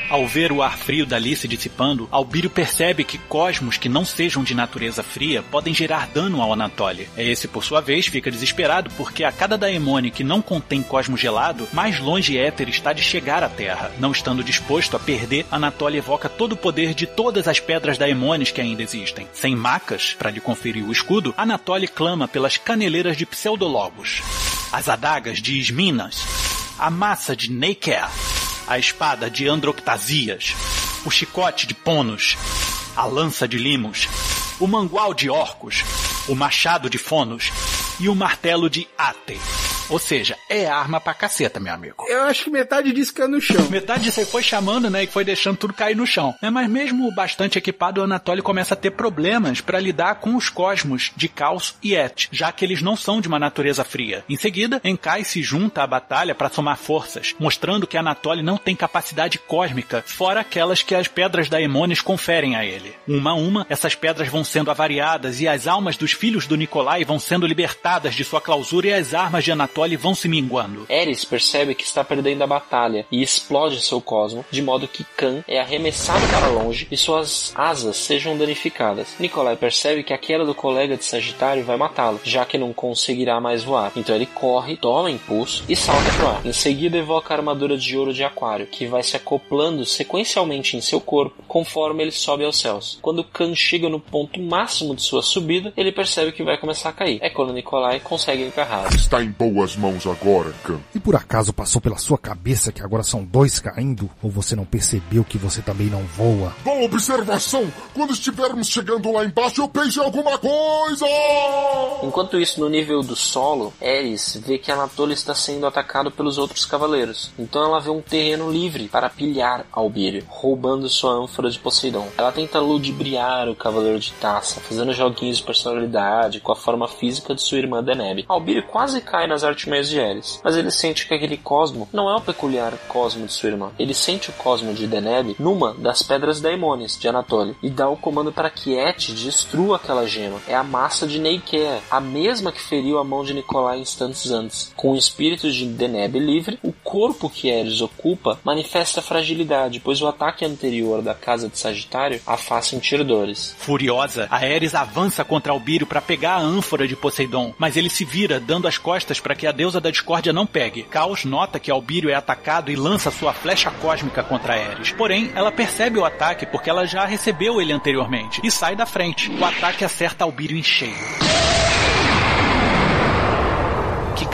Ao ver o ar frio dali se dissipando, Albírio percebe que cosmos que não sejam de natureza fria podem gerar dano ao Anatoly. Esse, por sua vez, fica desesperado porque a cada daemone que não contém cosmo gelado, mais longe Éter está de chegar à Terra. Não estando disposto a perder, Anatoly evoca todo o poder de todas as pedras daemones que ainda existem. Sem macas, para lhe conferir o escudo, Anatoly clama pelas caneleiras de Pseudolobos, as adagas de Isminas, a massa de Neiker, a espada de Androctasias, o chicote de Ponos, a lança de Limos, o mangual de Orcos, o machado de Fonos. E o martelo de Ate. Ou seja, é arma pra caceta, meu amigo. Eu acho que metade disso caiu no chão. Metade você foi chamando, né, e foi deixando tudo cair no chão. É, mas mesmo bastante equipado, o Anatoly começa a ter problemas para lidar com os cosmos de Caos e Et, já que eles não são de uma natureza fria. Em seguida, Enkai se junta à batalha para somar forças, mostrando que Anatoly não tem capacidade cósmica, fora aquelas que as pedras da Emones conferem a ele. Uma a uma, essas pedras vão sendo avariadas e as almas dos filhos do Nikolai vão sendo libertadas de sua clausura e as armas de Anatoly vão se minguando. Eris percebe que está perdendo a batalha e explode seu cosmo, de modo que Khan é arremessado para longe e suas asas sejam danificadas. Nikolai percebe que a queda do colega de Sagitário vai matá-lo, já que não conseguirá mais voar. Então ele corre, toma impulso e salta pro ar. Em seguida evoca a armadura de ouro de Aquário, que vai se acoplando sequencialmente em seu corpo conforme ele sobe aos céus. Quando Khan chega no ponto máximo de sua subida, ele percebe que vai começar a cair. É quando Nikolai consegue agarrar. Está em boas mãos agora, Khan. E por acaso passou pela sua cabeça que agora são dois caindo? Ou você não percebeu que você também não voa? Boa observação! Quando estivermos chegando lá embaixo, eu pense em alguma coisa! Enquanto isso, no nível do solo, Eris vê que Anatoly está sendo atacado pelos outros cavaleiros. Então ela vê um terreno livre para pilhar Albírio, roubando sua ânfora de Poseidon. Ela tenta ludibriar o cavaleiro de taça, fazendo joguinhos de personalidade com a forma física de sua irmã Deneb. Albírio quase cai nas de Eris, mas ele sente que aquele cosmo não é o peculiar cosmo de sua irmã. Ele sente o cosmo de Deneb numa das pedras daimones de Anatoly e dá o comando para que Et destrua aquela gema. É a massa de Neikea, a mesma que feriu a mão de Nikolai instantes antes. Com o espírito de Deneb livre, o corpo que Eris ocupa manifesta fragilidade, pois o ataque anterior da casa de Sagitário a faz sentir dores. Furiosa, a Ares avança contra Albírio para pegar a ânfora de Poseidon, mas ele se vira, dando as costas para que a deusa da discórdia não pegue. Caos nota que Albírio é atacado e lança sua flecha cósmica contra Ares. Porém, ela percebe o ataque porque ela já recebeu ele anteriormente e sai da frente. O ataque acerta Albírio em cheio que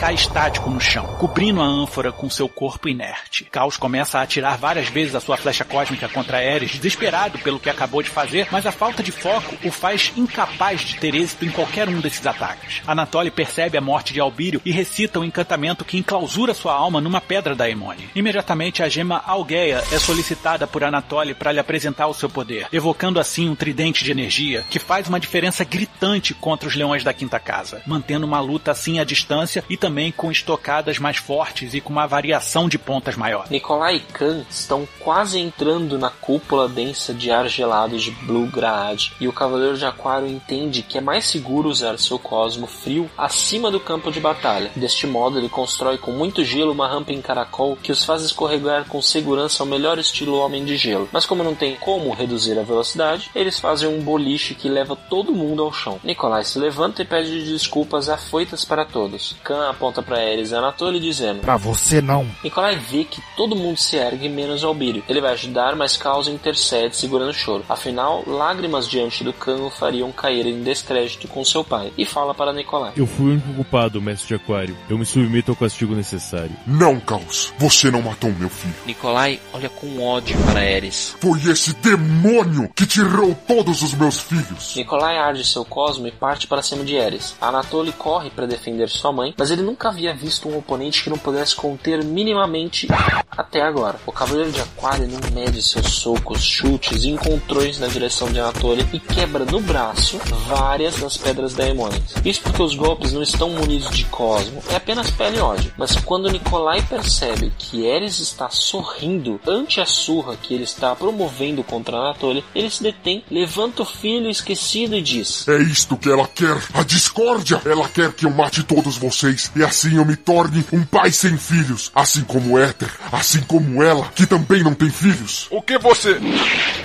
cai estático no chão, cobrindo a ânfora com seu corpo inerte. Caos começa a atirar várias vezes a sua flecha cósmica contra Ares, desesperado pelo que acabou de fazer, mas a falta de foco o faz incapaz de ter êxito em qualquer um desses ataques. Anatoly percebe a morte de Albírio e recita o encantamento que enclausura sua alma numa pedra da Emone. Imediatamente a gema Algeia é solicitada por Anatoly para lhe apresentar o seu poder, evocando assim um tridente de energia que faz uma diferença gritante contra os leões da Quinta Casa, mantendo uma luta assim à distância e também com estocadas mais fortes e com uma variação de pontas maior. Nikolai e Khan estão quase entrando na cúpula densa de ar gelado de Blue Graad, e o Cavaleiro de Aquário entende que é mais seguro usar seu cosmo frio acima do campo de batalha. Deste modo, ele constrói com muito gelo uma rampa em caracol que os faz escorregar com segurança ao melhor estilo Homem de Gelo. Mas como não tem como reduzir a velocidade, eles fazem um boliche que leva todo mundo ao chão. Nikolai se levanta e pede desculpas afoitas para todos. Khan aponta pra Ares e Anatoly dizendo: Pra você não. Nikolai vê que todo mundo se ergue menos Albírio. Ele vai ajudar, mas causa intercede segurando o choro. Afinal, lágrimas diante do cão o fariam cair em descrédito com seu pai. E fala para Nikolai: Eu fui o único culpado, mestre de Aquário. Eu me submeto ao castigo necessário. Não, Caos. Você não matou meu filho. Nikolai olha com ódio para Ares. Foi esse demônio que tirou todos os meus filhos. Nikolai arde seu cosmo e parte para cima de Ares. Anatoly corre para defender sua mãe, mas ele nunca havia visto um oponente que não pudesse conter minimamente até agora. O Cavaleiro de Aquário não mede seus socos, chutes e encontrões na direção de Anatoly e quebra no braço várias das pedras daemônicas. Isso porque os golpes não estão munidos de cosmo, é apenas pele e ódio. Mas quando Nikolai percebe que Ares está sorrindo ante a surra que ele está promovendo contra Anatoly, ele se detém, levanta o filho esquecido e diz: É isto que ela quer, a discórdia. Ela quer que eu mate todos vocês e assim eu me torne um pai sem filhos, assim como Éter, assim como ela, que também não tem filhos. O que você.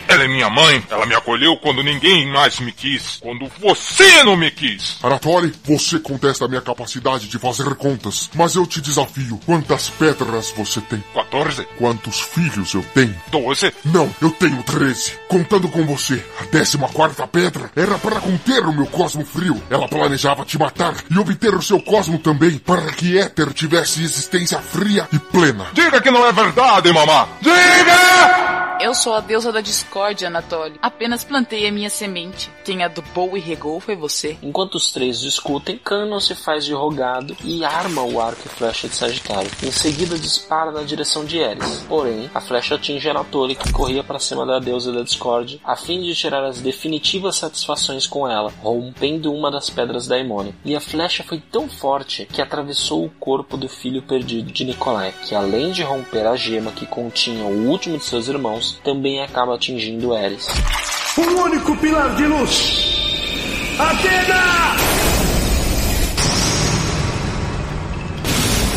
Ela é minha mãe, ela me acolheu quando ninguém mais me quis, quando você não me quis. Anatoly, você contesta a minha capacidade de fazer contas, mas eu te desafio. Quantas pedras você tem? 14? Quantos filhos eu tenho? 12? Não, eu tenho 13. Contando com você, a décima quarta pedra era para conter o meu cosmo frio. Ela planejava te matar e obter o seu cosmo também, para que Éter tivesse existência fria e plena. Diga que não é verdade, mamá! Diga! Eu sou a deusa da discórdia, Anatoly. Apenas plantei a minha semente. Quem adubou e regou foi você. Enquanto os três discutem, Canon se faz de rogado e arma o arco e flecha de Sagitário. Em seguida dispara na direção de Ares. Porém, a flecha atinge Anatoly que corria para cima da deusa da discórdia a fim de tirar as definitivas satisfações com ela, rompendo uma das pedras da Emone. E a flecha foi tão forte que atravessou o corpo do filho perdido de Nikolai, que além de romper a gema que continha o último de seus irmãos, também acaba atingindo Ares. Um único pilar de luz! Atena!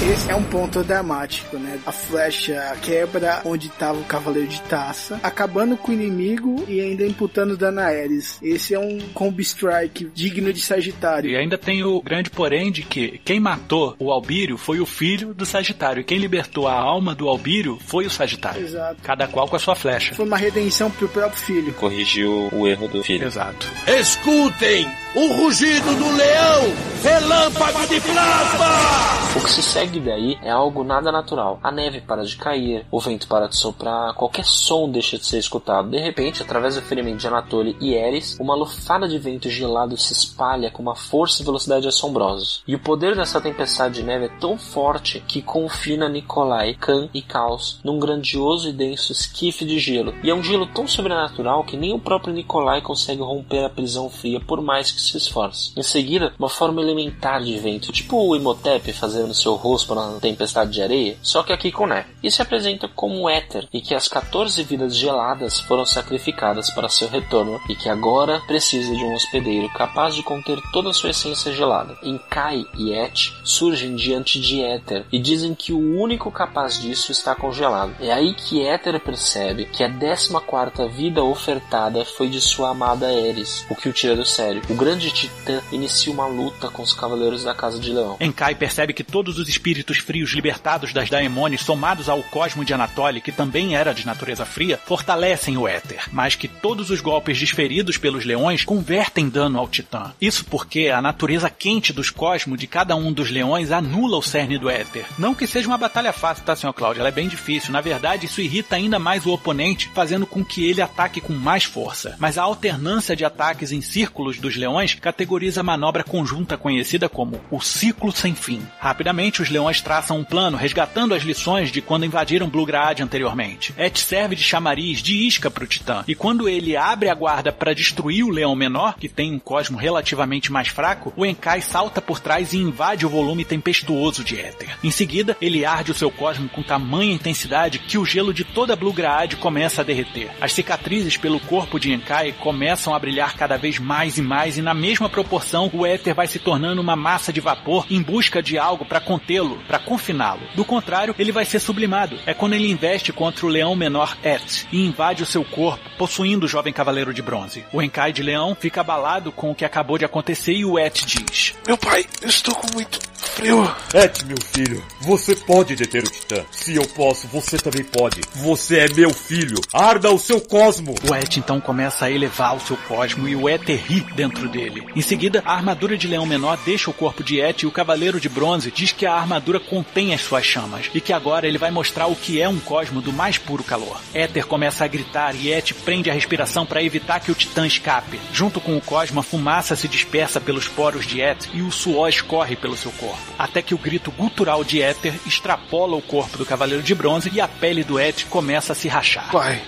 Esse é um ponto dramático, né? A flecha quebra onde estava o Cavaleiro de Taça, acabando com o inimigo e ainda imputando dano a Ares. Esse é um combo strike digno de Sagitário. E ainda tem o grande porém de que quem matou o Albírio foi o filho do Sagitário. E quem libertou a alma do Albírio foi o Sagitário. Exato. Cada qual com a sua flecha. Foi uma redenção pro próprio filho. Corrigiu o erro do filho. Exato. Escutem o rugido do leão! Relâmpago de plasma! O que se segue daí é algo nada natural. A neve para de cair, o vento para de soprar, qualquer som deixa de ser escutado. De repente, através do ferimento de Anatoly e Eris, uma lufada de vento gelado se espalha com uma força e velocidade assombrosos. E o poder dessa tempestade de neve é tão forte que confina Nikolai, Khan e Caos num grandioso e denso esquife de gelo. E é um gelo tão sobrenatural que nem o próprio Nikolai consegue romper a prisão fria por mais que se esforce. Em seguida, uma forma elementar de vento, tipo o Imhotep fazendo seu rosto na tempestade de areia, só que aqui com neve. E se apresenta como éter, e que as 14 vidas geladas foram sacrificadas para seu retorno, e que agora precisa de um hospedeiro capaz de conter toda a sua essência gelada. Inkai e Et surgem diante de Éter e dizem que o único capaz disso está congelado. É aí que Éter percebe que a 14 vida ofertada foi de sua amada Eris, o que o tira do sério. O grande titã inicia uma luta com os cavaleiros da Casa de Leão. Enkai percebe que todos os espíritos frios libertados das Daemones, somados ao cosmo de Anatoly, que também era de natureza fria, fortalecem o éter, mas que todos os golpes desferidos pelos leões convertem dano ao titã. Isso porque a natureza quente dos cosmos de cada um dos leões anula o cerne do éter. Não que seja uma batalha fácil, tá, senhor Cláudio? Ela é bem difícil. Na verdade, isso irrita ainda mais o oponente, fazendo com que ele ataque com mais força. Mas a alternância de ataques em círculos dos leões categoriza a manobra conjunta conhecida como o ciclo sem fim. Rapidamente, os leões traçam um plano resgatando as lições de quando invadiram Blugrad anteriormente. Et serve de chamariz, de isca para o Titã. E quando ele abre a guarda para destruir o leão menor, que tem um cosmo relativamente mais fraco, o Enkai salta por trás e invade o volume tempestuoso de éter. Em seguida, ele arde o seu cosmo com tamanha intensidade que o gelo de toda Blugrad começa a derreter. As cicatrizes pelo corpo de Enkai começam a brilhar cada vez mais e mais e na mesma proporção o éter vai se tornando uma massa de vapor em busca de algo para contê-lo, para confiná-lo. Do contrário, ele vai ser sublimado. É quando ele investe contra o leão menor Et e invade o seu corpo, possuindo o jovem cavaleiro de bronze. O Enkai de leão fica abalado com o que acabou de acontecer e o Et diz: Meu pai, eu estou com muito frio. Et, meu filho, você pode deter o Titã. Se eu posso, você também pode. Você é meu filho. Arda o seu cosmo. O Et então começa a elevar o seu cosmo e o éter ri dentro dele. Em seguida, a armadura de leão menor deixa o corpo de Et e o cavaleiro de bronze diz que a armadura contém as suas chamas e que agora ele vai mostrar o que é um cosmo do mais puro calor. Éter começa a gritar e Et prende a respiração para evitar que o titã escape. Junto com o cosmo, a fumaça se dispersa pelos poros de Et e o suor escorre pelo seu corpo, até que o grito gutural de Éter extrapola o corpo do cavaleiro de bronze e a pele do Et começa a se rachar. Pai,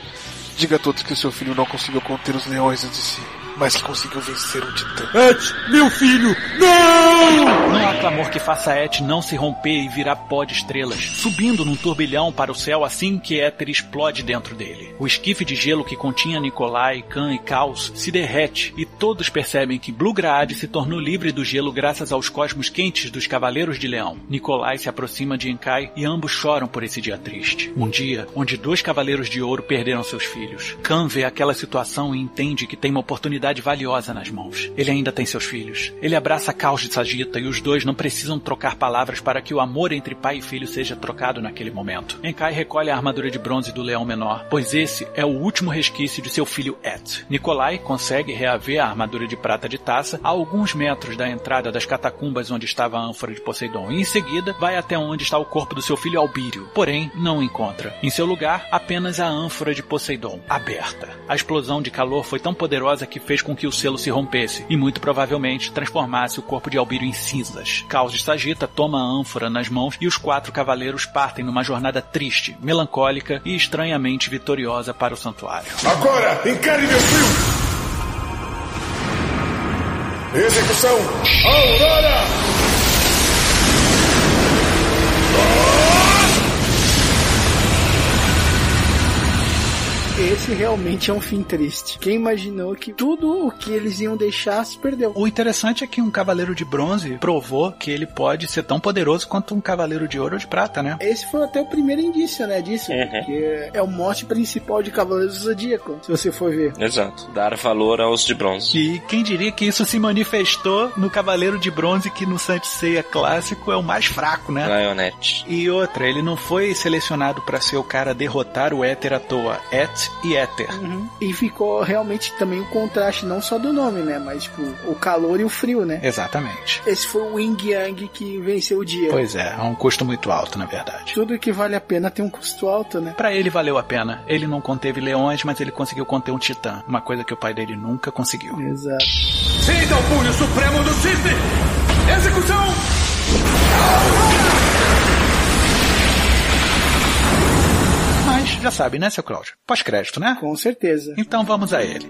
diga a todos que seu filho não conseguiu conter os leões de si, mas que conseguiu vencer o titã. Et, meu filho, não! Não há clamor que faça Et não se romper e virar pó de estrelas, subindo num turbilhão para o céu assim que Éter explode dentro dele. O esquife de gelo que continha Nikolai, Khan e Caos se derrete e todos percebem que Blugraad se tornou livre do gelo graças aos cosmos quentes dos Cavaleiros de Leão. Nikolai se aproxima de Enkai e ambos choram por esse dia triste. Um dia onde dois Cavaleiros de Ouro perderam seus filhos. Khan vê aquela situação e entende que tem uma oportunidade valiosa nas mãos. Ele ainda tem seus filhos. Ele abraça Caos de Sagita e os dois não precisam trocar palavras para que o amor entre pai e filho seja trocado naquele momento. Enkai recolhe a armadura de bronze do leão menor, pois esse é o último resquício de seu filho Et. Nikolai consegue reaver a armadura de prata de taça a alguns metros da entrada das catacumbas onde estava a ânfora de Poseidon e em seguida vai até onde está o corpo do seu filho Albírio, porém não encontra. Em seu lugar, apenas a ânfora de Poseidon, aberta. A explosão de calor foi tão poderosa que fez com que o selo se rompesse e muito provavelmente transformasse o corpo de Albírio em cinzas. Caos de Sagita toma a ânfora nas mãos e os quatro cavaleiros partem numa jornada triste, melancólica e estranhamente vitoriosa para o santuário. Agora, encare meu frio! Execução! Aurora! Esse realmente é um fim triste. Quem imaginou que tudo o que eles iam deixar se perdeu? O interessante é que um cavaleiro de bronze provou que ele pode ser tão poderoso quanto um cavaleiro de ouro ou de prata, né? Esse foi até o primeiro indício, né, disso. Uhum. Porque é o mote principal de Cavaleiros do Zodíaco, se você for ver. Exato. Dar valor aos de bronze. E quem diria que isso se manifestou no cavaleiro de bronze que no Saint Seiya clássico é o mais fraco, né? Lionette. E outra, ele não foi selecionado para ser o cara derrotar o Éter à toa. Et e Éter. Uhum. E ficou realmente também o contraste, não só do nome, né? Mas, tipo, o calor e o frio, né? Exatamente. Esse foi o Wing Yang que venceu o dia. Pois é, é um custo muito alto, na verdade. Tudo que vale a pena tem um custo alto, né? Para ele valeu a pena. Ele não conteve leões, mas ele conseguiu conter um titã. Uma coisa que o pai dele nunca conseguiu. Exato. Sinta o punho supremo do Cisne! Execução! Mas já sabe, né, seu Cláudio? Pós-crédito, né? Com certeza. Então vamos a ele.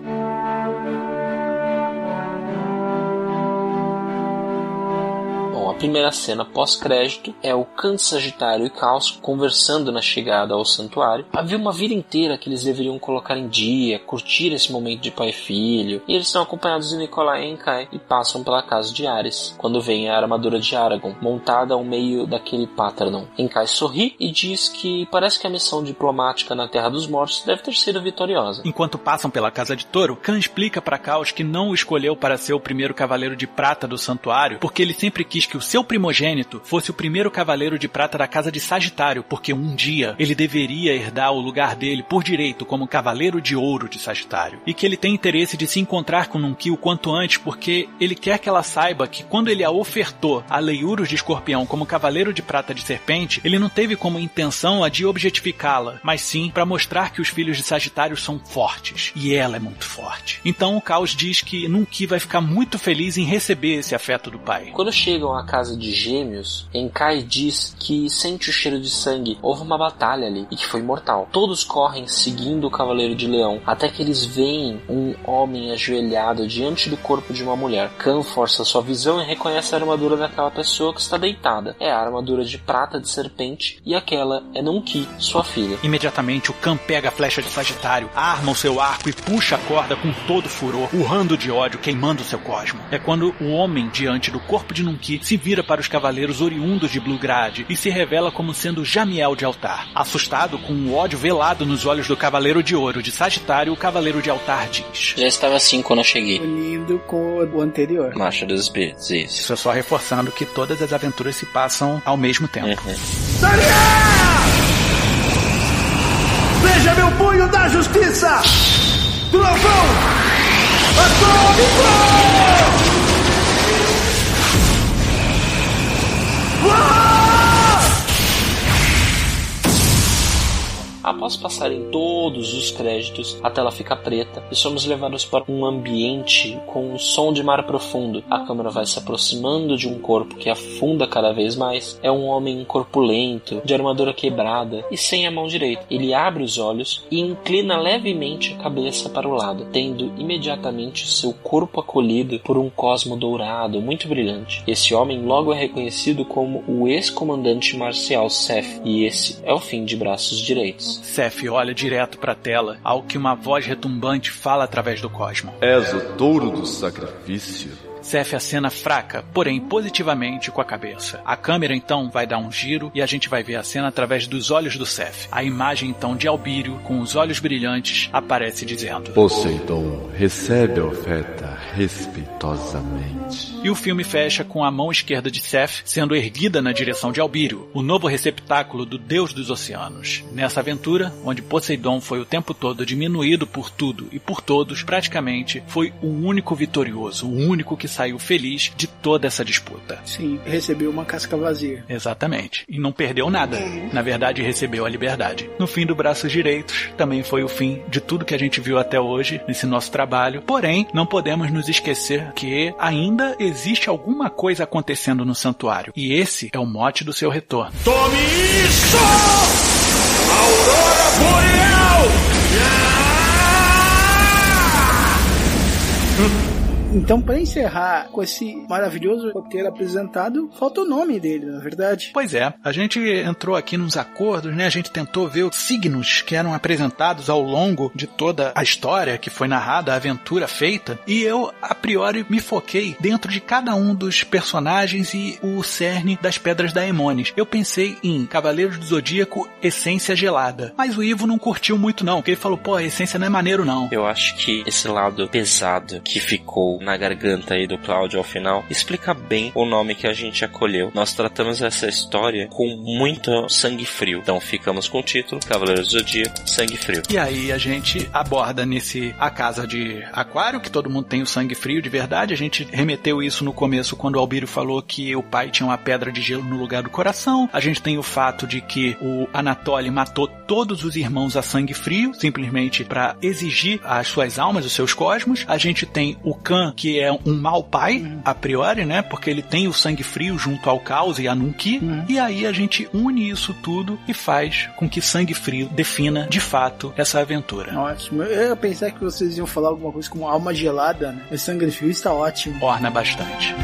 A primeira cena pós-crédito é o Khan Sagitário e Caos conversando na chegada ao santuário. Havia uma vida inteira que eles deveriam colocar em dia, curtir esse momento de pai e filho. E eles são acompanhados de Nikolai e Enkai e passam pela casa de Ares, quando vem a armadura de Aragorn, montada ao meio daquele Paternon. Enkai sorri e diz que parece que a missão diplomática na Terra dos Mortos deve ter sido vitoriosa. Enquanto passam pela casa de Toro, Khan explica para Caos que não o escolheu para ser o primeiro cavaleiro de prata do santuário, porque ele sempre quis que o seu primogênito fosse o primeiro cavaleiro de prata da casa de Sagitário, porque um dia ele deveria herdar o lugar dele por direito como cavaleiro de ouro de Sagitário. E que ele tem interesse de se encontrar com Nunki o quanto antes, porque ele quer que ela saiba que quando ele a ofertou a Leiurus de Escorpião como cavaleiro de prata de serpente, ele não teve como intenção a de objetificá-la, mas sim para mostrar que os filhos de Sagitário são fortes. E ela é muito forte. Então o Caos diz que Nunki vai ficar muito feliz em receber esse afeto do pai. Quando chegam à casa de gêmeos, Enkai diz que sente o cheiro de sangue, houve uma batalha ali e que foi mortal. Todos correm seguindo o Cavaleiro de Leão, até que eles veem um homem ajoelhado diante do corpo de uma mulher. Khan força sua visão e reconhece a armadura daquela pessoa que está deitada. É a armadura de prata de serpente e aquela é Nunki, sua filha. Imediatamente o Khan pega a flecha de Sagitário, arma o seu arco e puxa a corda com todo furor, urrando de ódio, queimando seu cosmo. É quando o homem diante do corpo de Nunki se vira para os cavaleiros oriundos de Bluegrad e se revela como sendo Jamiel de Altar. Assustado com o ódio velado nos olhos do Cavaleiro de Ouro de Sagitário, o Cavaleiro de Altar diz: Já estava assim quando eu cheguei. Unindo com o anterior. Marcha dos Espíritos, isso. Isso é só reforçando que todas as aventuras se passam ao mesmo tempo. Veja meu punho da justiça! Trovão! Atômico! Whoa! Após passarem todos os créditos, a tela fica preta e somos levados para um ambiente com um som de mar profundo. A câmera vai se aproximando de um corpo que afunda cada vez mais. É um homem corpulento, de armadura quebrada e sem a mão direita. Ele abre os olhos e inclina levemente a cabeça para o lado, tendo imediatamente seu corpo acolhido por um cosmo dourado muito brilhante. Esse homem logo é reconhecido como o ex-comandante marcial Seth, e esse é o fim de braços direitos. Seth olha direto para a tela, ao que uma voz retumbante fala através do cosmo. És o touro do sacrifício. Seth acena fraca, porém positivamente com a cabeça. A câmera então vai dar um giro e a gente vai ver a cena através dos olhos do Seth. A imagem então de Albírio, com os olhos brilhantes, aparece dizendo: Poseidon, recebe a oferta respeitosamente. E o filme fecha com a mão esquerda de Seth sendo erguida na direção de Albírio, o novo receptáculo do deus dos oceanos. Nessa aventura, onde Poseidon foi o tempo todo diminuído por tudo e por todos, praticamente foi o único vitorioso, o único que saiu feliz de toda essa disputa. Sim, recebeu uma casca vazia. Exatamente. E não perdeu nada. Na verdade, recebeu a liberdade. No fim do Braços Direitos, também foi o fim de tudo que a gente viu até hoje nesse nosso trabalho. Porém, não podemos nos esquecer que ainda existe alguma coisa acontecendo no santuário. E esse é o mote do seu retorno. Tome isso! Aurora Boreal! Então, para encerrar com esse maravilhoso roteiro apresentado, falta o nome dele, na verdade. Pois é, a gente entrou aqui nos acordos, né? A gente tentou ver os signos que eram apresentados ao longo de toda a história que foi narrada, a aventura feita, e eu, a priori, me foquei dentro de cada um dos personagens e o cerne das Pedras da Emones. Eu pensei em Cavaleiros do Zodíaco, Essência Gelada. Mas o Ivo não curtiu muito não, porque ele falou, pô, a essência não é maneiro não. Eu acho que esse lado pesado que ficou na garganta aí do Cláudio ao final explica bem o nome que a gente acolheu. Nós tratamos essa história com muito sangue frio. Então ficamos com o título Cavaleiros do Zodíaco, Sangue Frio. E aí a gente aborda nesse A Casa de Aquário, que todo mundo tem o sangue frio de verdade. A gente remeteu isso no começo quando o Albírio falou que o pai tinha uma pedra de gelo no lugar do coração. A gente tem o fato de que o Anatoly matou todos os irmãos a sangue frio, simplesmente para exigir as suas almas, os seus cosmos. A gente tem o Khan, que é um mau pai, a priori, né? Porque ele tem o sangue frio junto ao caos e a Nunki. E aí a gente une isso tudo e faz com que sangue frio defina de fato essa aventura. Ótimo. Eu ia pensar que vocês iam falar alguma coisa como alma gelada, né? Esse sangue frio está ótimo. Orna bastante.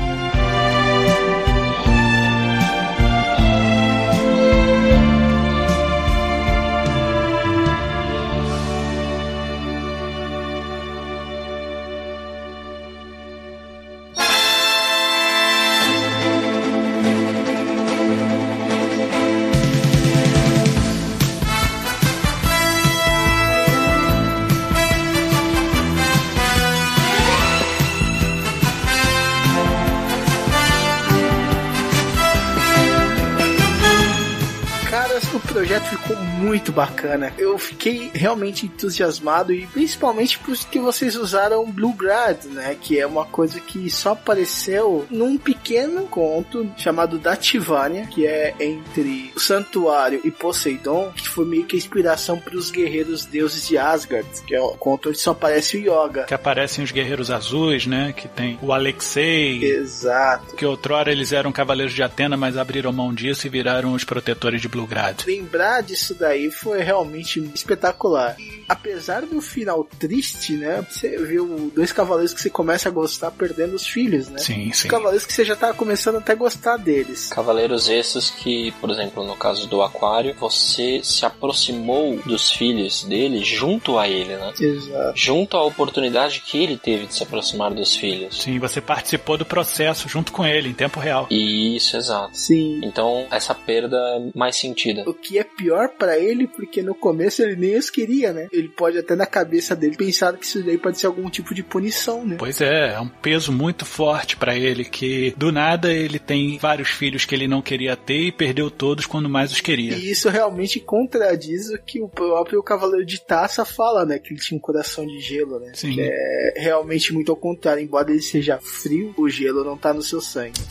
Projeto ficou muito bacana. Eu fiquei realmente entusiasmado e principalmente porque vocês usaram Blue Grad, né? Que é uma coisa que só apareceu num pequeno conto chamado Dativania, que é entre o Santuário e Poseidon, que foi meio que a inspiração para os guerreiros deuses de Asgard, que é o conto onde só aparece o Yoga. Que aparecem os guerreiros azuis, né? Que tem o Alexei. Exato. Que outrora eles eram cavaleiros de Atena, mas abriram mão disso e viraram os protetores de Bluegrad. Lembrar disso daí foi realmente espetacular. E, apesar do final triste, né? Você viu dois cavaleiros que você começa a gostar perdendo os filhos, né? Sim, sim. Cavaleiros que você já tá começando até a gostar deles. Cavaleiros esses que, por exemplo, no caso do Aquário, você se aproximou dos filhos dele junto a ele, né? Exato. Junto à oportunidade que ele teve de se aproximar dos filhos. Sim, você participou do processo junto com ele, em tempo real. Isso, exato. Sim. Então, essa perda é mais sentida. O que é pior para ele, porque no começo ele nem os queria, né? Ele pode até na cabeça dele pensar que isso daí pode ser algum tipo de punição, né? Pois é, é um peso muito forte para ele que do nada ele tem vários filhos que ele não queria ter e perdeu todos quando mais os queria. E isso realmente contradiz o que o próprio Cavaleiro de Taça fala, né? Que ele tinha um coração de gelo, né? Sim. É realmente muito ao contrário, embora ele seja frio, o gelo não tá no seu sangue.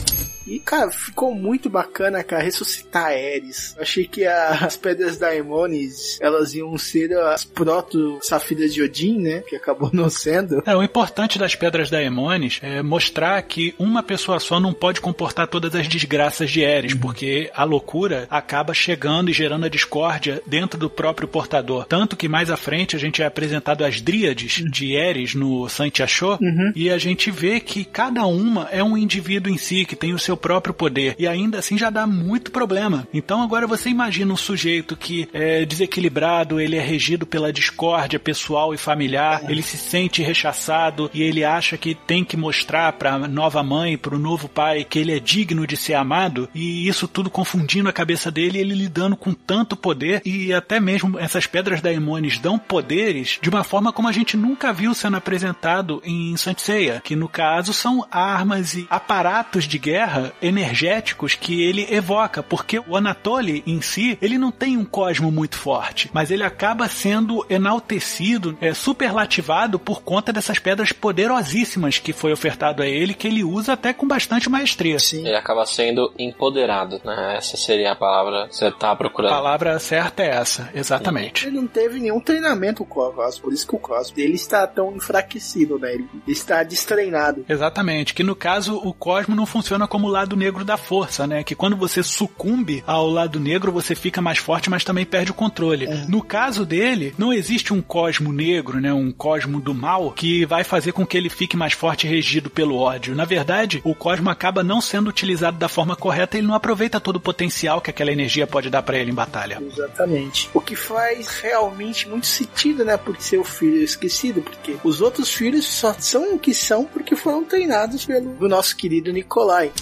E, cara, ficou muito bacana, cara, ressuscitar Ares. Achei que a- as pedras Daimones, elas iam ser as proto-safiras de Odin, né? Que acabou não sendo. É, o importante das pedras da Emones é mostrar que uma pessoa só não pode comportar todas as desgraças de Eris, porque a loucura acaba chegando e gerando a discórdia dentro do próprio portador. Tanto que mais à frente a gente é apresentado as dríades de Eris no Santiachô e a gente vê que cada uma é um indivíduo em si, que tem o seu próprio poder. E ainda assim já dá muito problema. Então agora você imagina um sujeito que é desequilibrado, ele é regido pela discórdia pessoal e familiar, ele se sente rechaçado e ele acha que tem que mostrar para nova mãe, para o novo pai, que ele é digno de ser amado, e isso tudo confundindo a cabeça dele, ele lidando com tanto poder e até mesmo essas pedras da Emones dão poderes de uma forma como a gente nunca viu sendo apresentado em Saint Seiya, que no caso são armas e aparatos de guerra energéticos que ele evoca, porque o Anatoly em si, ele não tem um cosmo muito forte, mas ele acaba sendo enaltecido, é, superlativado por conta dessas pedras poderosíssimas que foi ofertado a ele, que ele usa até com bastante maestria. Sim. Ele acaba sendo empoderado, né? Essa seria a palavra que você tá A procurando. palavra certa é essa, exatamente. Ele não teve nenhum treinamento com o Cosmo, por isso que o Cosmo dele está tão enfraquecido, né? Ele está destreinado. Exatamente, que no caso o cosmo não funciona como o lado negro da força, né? Que quando você sucumbe ao lado negro, você fica mais forte, mas também perde o controle. No caso dele, não existe um cosmo negro, né? Um cosmo do mal que vai fazer com que ele fique mais forte e regido pelo ódio. Na verdade, o cosmo acaba não sendo utilizado da forma correta e ele não aproveita todo o potencial que aquela energia pode dar pra ele em batalha. Exatamente. O que faz realmente muito sentido, né? Por ser o filho esquecido, porque os outros filhos só são o que são porque foram treinados pelo nosso querido Nikolai.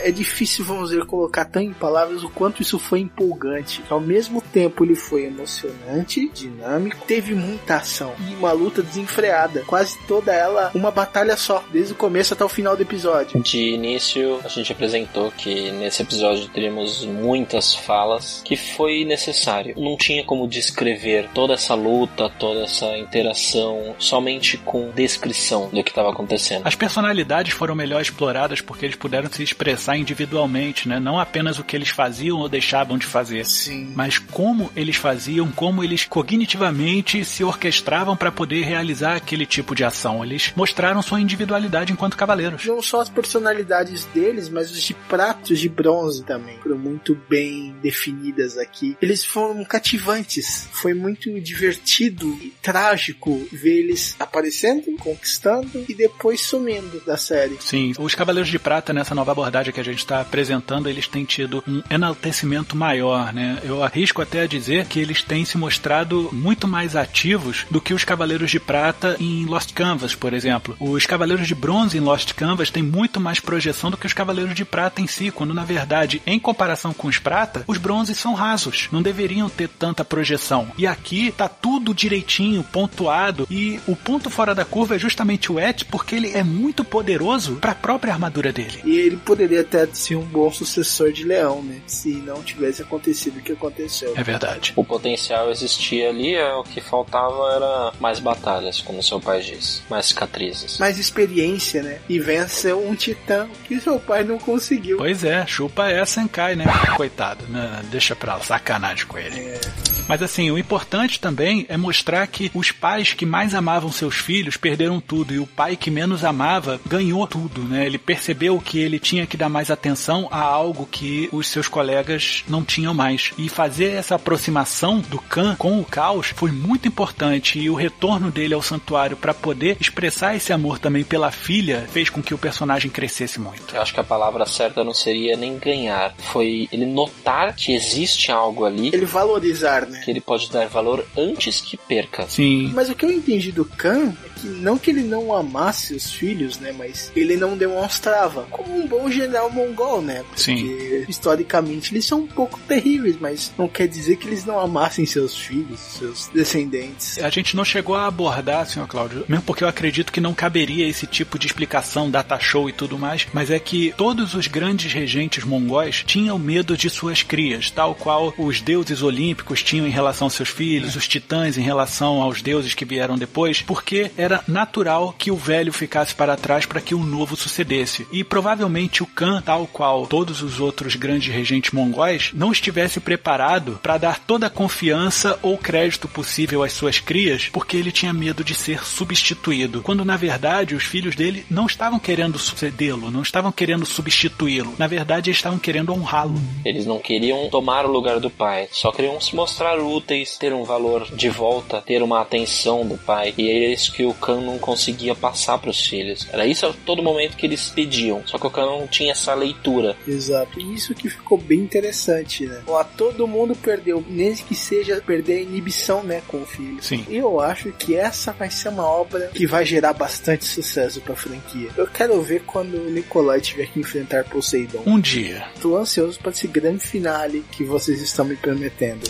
É difícil, vamos dizer, colocar tão em palavras o quanto isso foi empolgante. Ao mesmo tempo, ele foi emocionante, dinâmico, teve muita ação e uma luta desenfreada. Quase toda ela uma batalha só, desde o começo até o final do episódio. De início, a gente apresentou que nesse episódio teríamos muitas falas que foi necessário. Não tinha como descrever toda essa luta, toda essa interação somente com descrição do que estava acontecendo. As personalidades foram melhor exploradas porque eles puderam se expressar individualmente, né? Não apenas o que eles faziam ou deixavam de fazer, Sim. mas como eles faziam, como eles cognitivamente se orquestravam para poder realizar aquele tipo de ação. Eles mostraram sua individualidade enquanto cavaleiros. Não só as personalidades deles, mas os de pratos de bronze também. Foram muito bem definidas aqui. Eles foram cativantes. Foi muito divertido e trágico ver eles aparecendo, conquistando e depois sumindo da série. Sim, os Cavaleiros de Prata nessa nova abordagem que a gente está apresentando, eles têm tido um enaltecimento maior, né? Eu arrisco até a dizer que eles têm se mostrado muito mais ativos do que os Cavaleiros de Prata em Lost Canvas, por exemplo. Os Cavaleiros de Bronze em Lost Canvas têm muito mais projeção do que os Cavaleiros de Prata em si, quando na verdade, em comparação com os Prata, os Bronzes são rasos, não deveriam ter tanta projeção. E aqui tá tudo direitinho, pontuado, e o ponto fora da curva é justamente o Et, porque ele é muito poderoso para a própria armadura dele. E ele poderia ter sido um bom sucessor de Leão, né? Se não tivesse acontecido o que aconteceu. É verdade. O potencial existia ali, é, o que faltava era mais batalhas, como seu pai disse. Mais cicatrizes. Mais experiência, né? E vence um titã que seu pai não conseguiu. Pois é, chupa essa Senkai, né? Coitado, né? Deixa pra lá, sacanagem com ele. É. Mas assim, o importante também é mostrar que os pais que mais amavam seus filhos perderam tudo e o pai que menos amava ganhou tudo, né? Ele percebeu que ele tinha que dar mais atenção a algo que os seus colegas não tinham mais. E fazer essa aproximação do Khan com o caos foi muito importante e o retorno dele ao santuário para poder expressar esse amor também pela filha fez com que o personagem crescesse muito. Eu acho que a palavra certa não seria nem ganhar, foi ele notar que existe algo ali. Ele valorizar, né? Que ele pode dar valor antes que perca. Sim. Mas o que eu entendi do Khan que não que ele não amasse os filhos, né? Mas ele não demonstrava como um bom general mongol, né? Porque Sim. historicamente eles são um pouco terríveis, mas não quer dizer que eles não amassem seus filhos, seus descendentes. A gente não chegou a abordar, senhor Cláudio, mesmo porque eu acredito que não caberia esse tipo de explicação, data show e tudo mais, mas é que todos os grandes regentes mongóis tinham medo de suas crias, tal qual os deuses olímpicos tinham em relação aos seus filhos, os titãs em relação aos deuses que vieram depois, porque era natural que o velho ficasse para trás para que o novo sucedesse. E provavelmente o Khan, tal qual todos os outros grandes regentes mongóis, não estivesse preparado para dar toda a confiança ou crédito possível às suas crias, porque ele tinha medo de ser substituído. Quando na verdade os filhos dele não estavam querendo sucedê-lo, não estavam querendo substituí-lo. Na verdade, eles estavam querendo honrá-lo. Eles não queriam tomar o lugar do pai, só queriam se mostrar úteis, ter um valor de volta, ter uma atenção do pai. E é isso que o Khan não conseguia passar para os filhos. Era isso a todo momento que eles pediam. Só que o Khan não tinha essa leitura. Exato. E isso que ficou bem interessante, né? Ó, todo mundo perdeu, nem que seja perder a inibição, né, com o filho. Sim. E eu acho que essa vai ser uma obra que vai gerar bastante sucesso pra franquia. Eu quero ver quando o Nicolai tiver que enfrentar Poseidon. Um dia. Tô ansioso para esse grande finale que vocês estão me prometendo.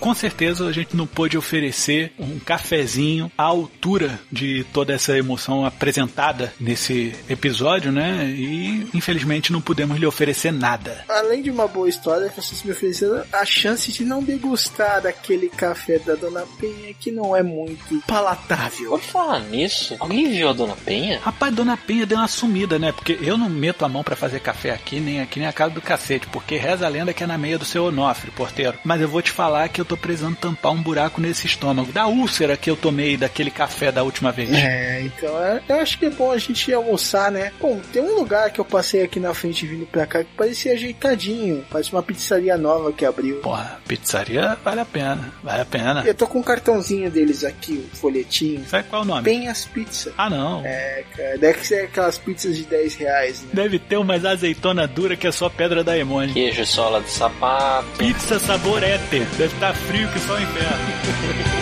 Com certeza a gente não pôde oferecer um cafezinho à altura de toda essa emoção apresentada nesse episódio, né? E infelizmente não pudemos lhe oferecer nada. Além de uma boa história que vocês me ofereceram, a chance de não degustar aquele café da Dona Penha que não é muito palatável. Por falar nisso, alguém viu a Dona Penha? Rapaz, Dona Penha deu uma sumida, né? Porque eu não meto a mão para fazer café aqui, nem aqui, nem a casa do cacete, porque reza a lenda que é na meia do seu Onofre, porteiro. Mas eu vou te falar que eu tô precisando tampar um buraco nesse estômago. Da úlcera que eu tomei daquele café da última vez. É, então é, eu acho que é bom a gente almoçar, né? Bom, tem um lugar que eu passei aqui na frente vindo pra cá que parecia ajeitadinho. Parece uma pizzaria nova que abriu. Porra, pizzaria vale a pena, vale a pena. Eu tô com um cartãozinho deles aqui, um folhetinho. Sabe qual é o nome? Penhas Pizza. Ah, não. É, cara, deve ser aquelas pizzas de 10 reais, né? Deve ter umas azeitona dura que é só pedra da Emone. Queijo sola de sapato. Pizza sabor éter. Deve estar frio que só o inferno.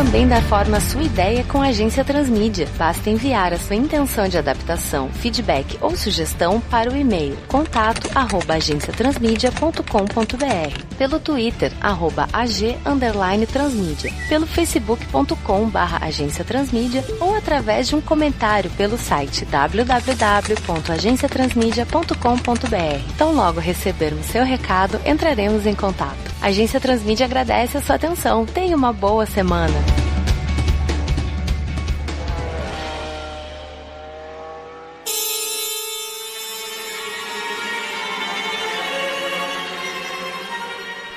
também dar forma à sua ideia com a Agência Transmídia. Basta enviar a sua intenção de adaptação, feedback ou sugestão para o e-mail contato@agenciatransmedia.com.br, pelo Twitter arroba ag transmídia, pelo facebook.com barra agência transmídia ou através de um comentário pelo site www.agenciatransmedia.com.br. Então logo recebermos seu recado, entraremos em contato. A Agência Transmídia agradece a sua atenção. Tenha uma boa semana.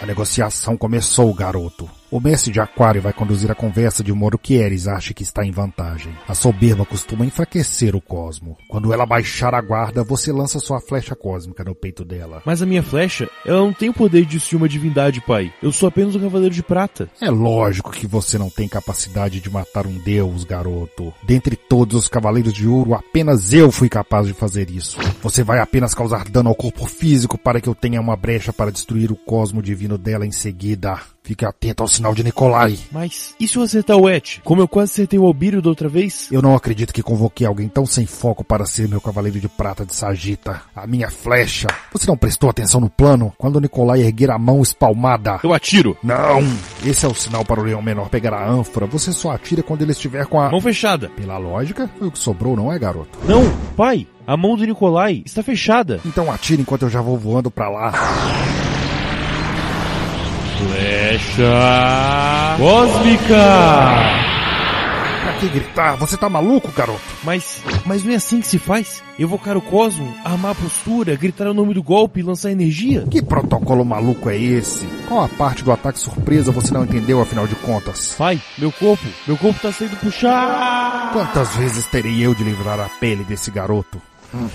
A negociação começou, garoto. O mestre de Aquário vai conduzir a conversa de modo que Eris ache que está em vantagem. A soberba costuma enfraquecer o cosmo. Quando ela baixar a guarda, você lança sua flecha cósmica no peito dela. Mas a minha flecha, ela não tem o poder de destruir uma divindade, pai. Eu sou apenas um cavaleiro de prata. É lógico que você não tem capacidade de matar um deus, garoto. Dentre todos os cavaleiros de ouro, apenas eu fui capaz de fazer isso. Você vai apenas causar dano ao corpo físico para que eu tenha uma brecha para destruir o cosmo divino dela em seguida. Fique atento ao sinal de Nikolai. Mas e se eu acertar o Et? Como eu quase acertei o Albírio da outra vez? Eu não acredito que convoquei alguém tão sem foco para ser meu cavaleiro de prata de Sagita. A minha flecha. Você não prestou atenção no plano? Quando Nikolai erguer a mão espalmada. Eu atiro. Não! Esse é o sinal para o leão menor pegar a ânfora. Você só atira quando ele estiver com a... Mão fechada. Pela lógica, foi o que sobrou, não é, garoto? Não, pai. A mão do Nikolai está fechada. Então atire enquanto eu já vou voando pra lá. Flecha cósmica. Pra que gritar? Você tá maluco, garoto? Mas, mas não é assim que se faz? Evocar o cosmo, armar a postura, gritar o nome do golpe e lançar energia? Que protocolo maluco é esse? Qual a parte do ataque surpresa você não entendeu afinal de contas? Pai, meu corpo, meu corpo tá sendo puxado. Quantas vezes terei eu de livrar a pele desse garoto? Hum.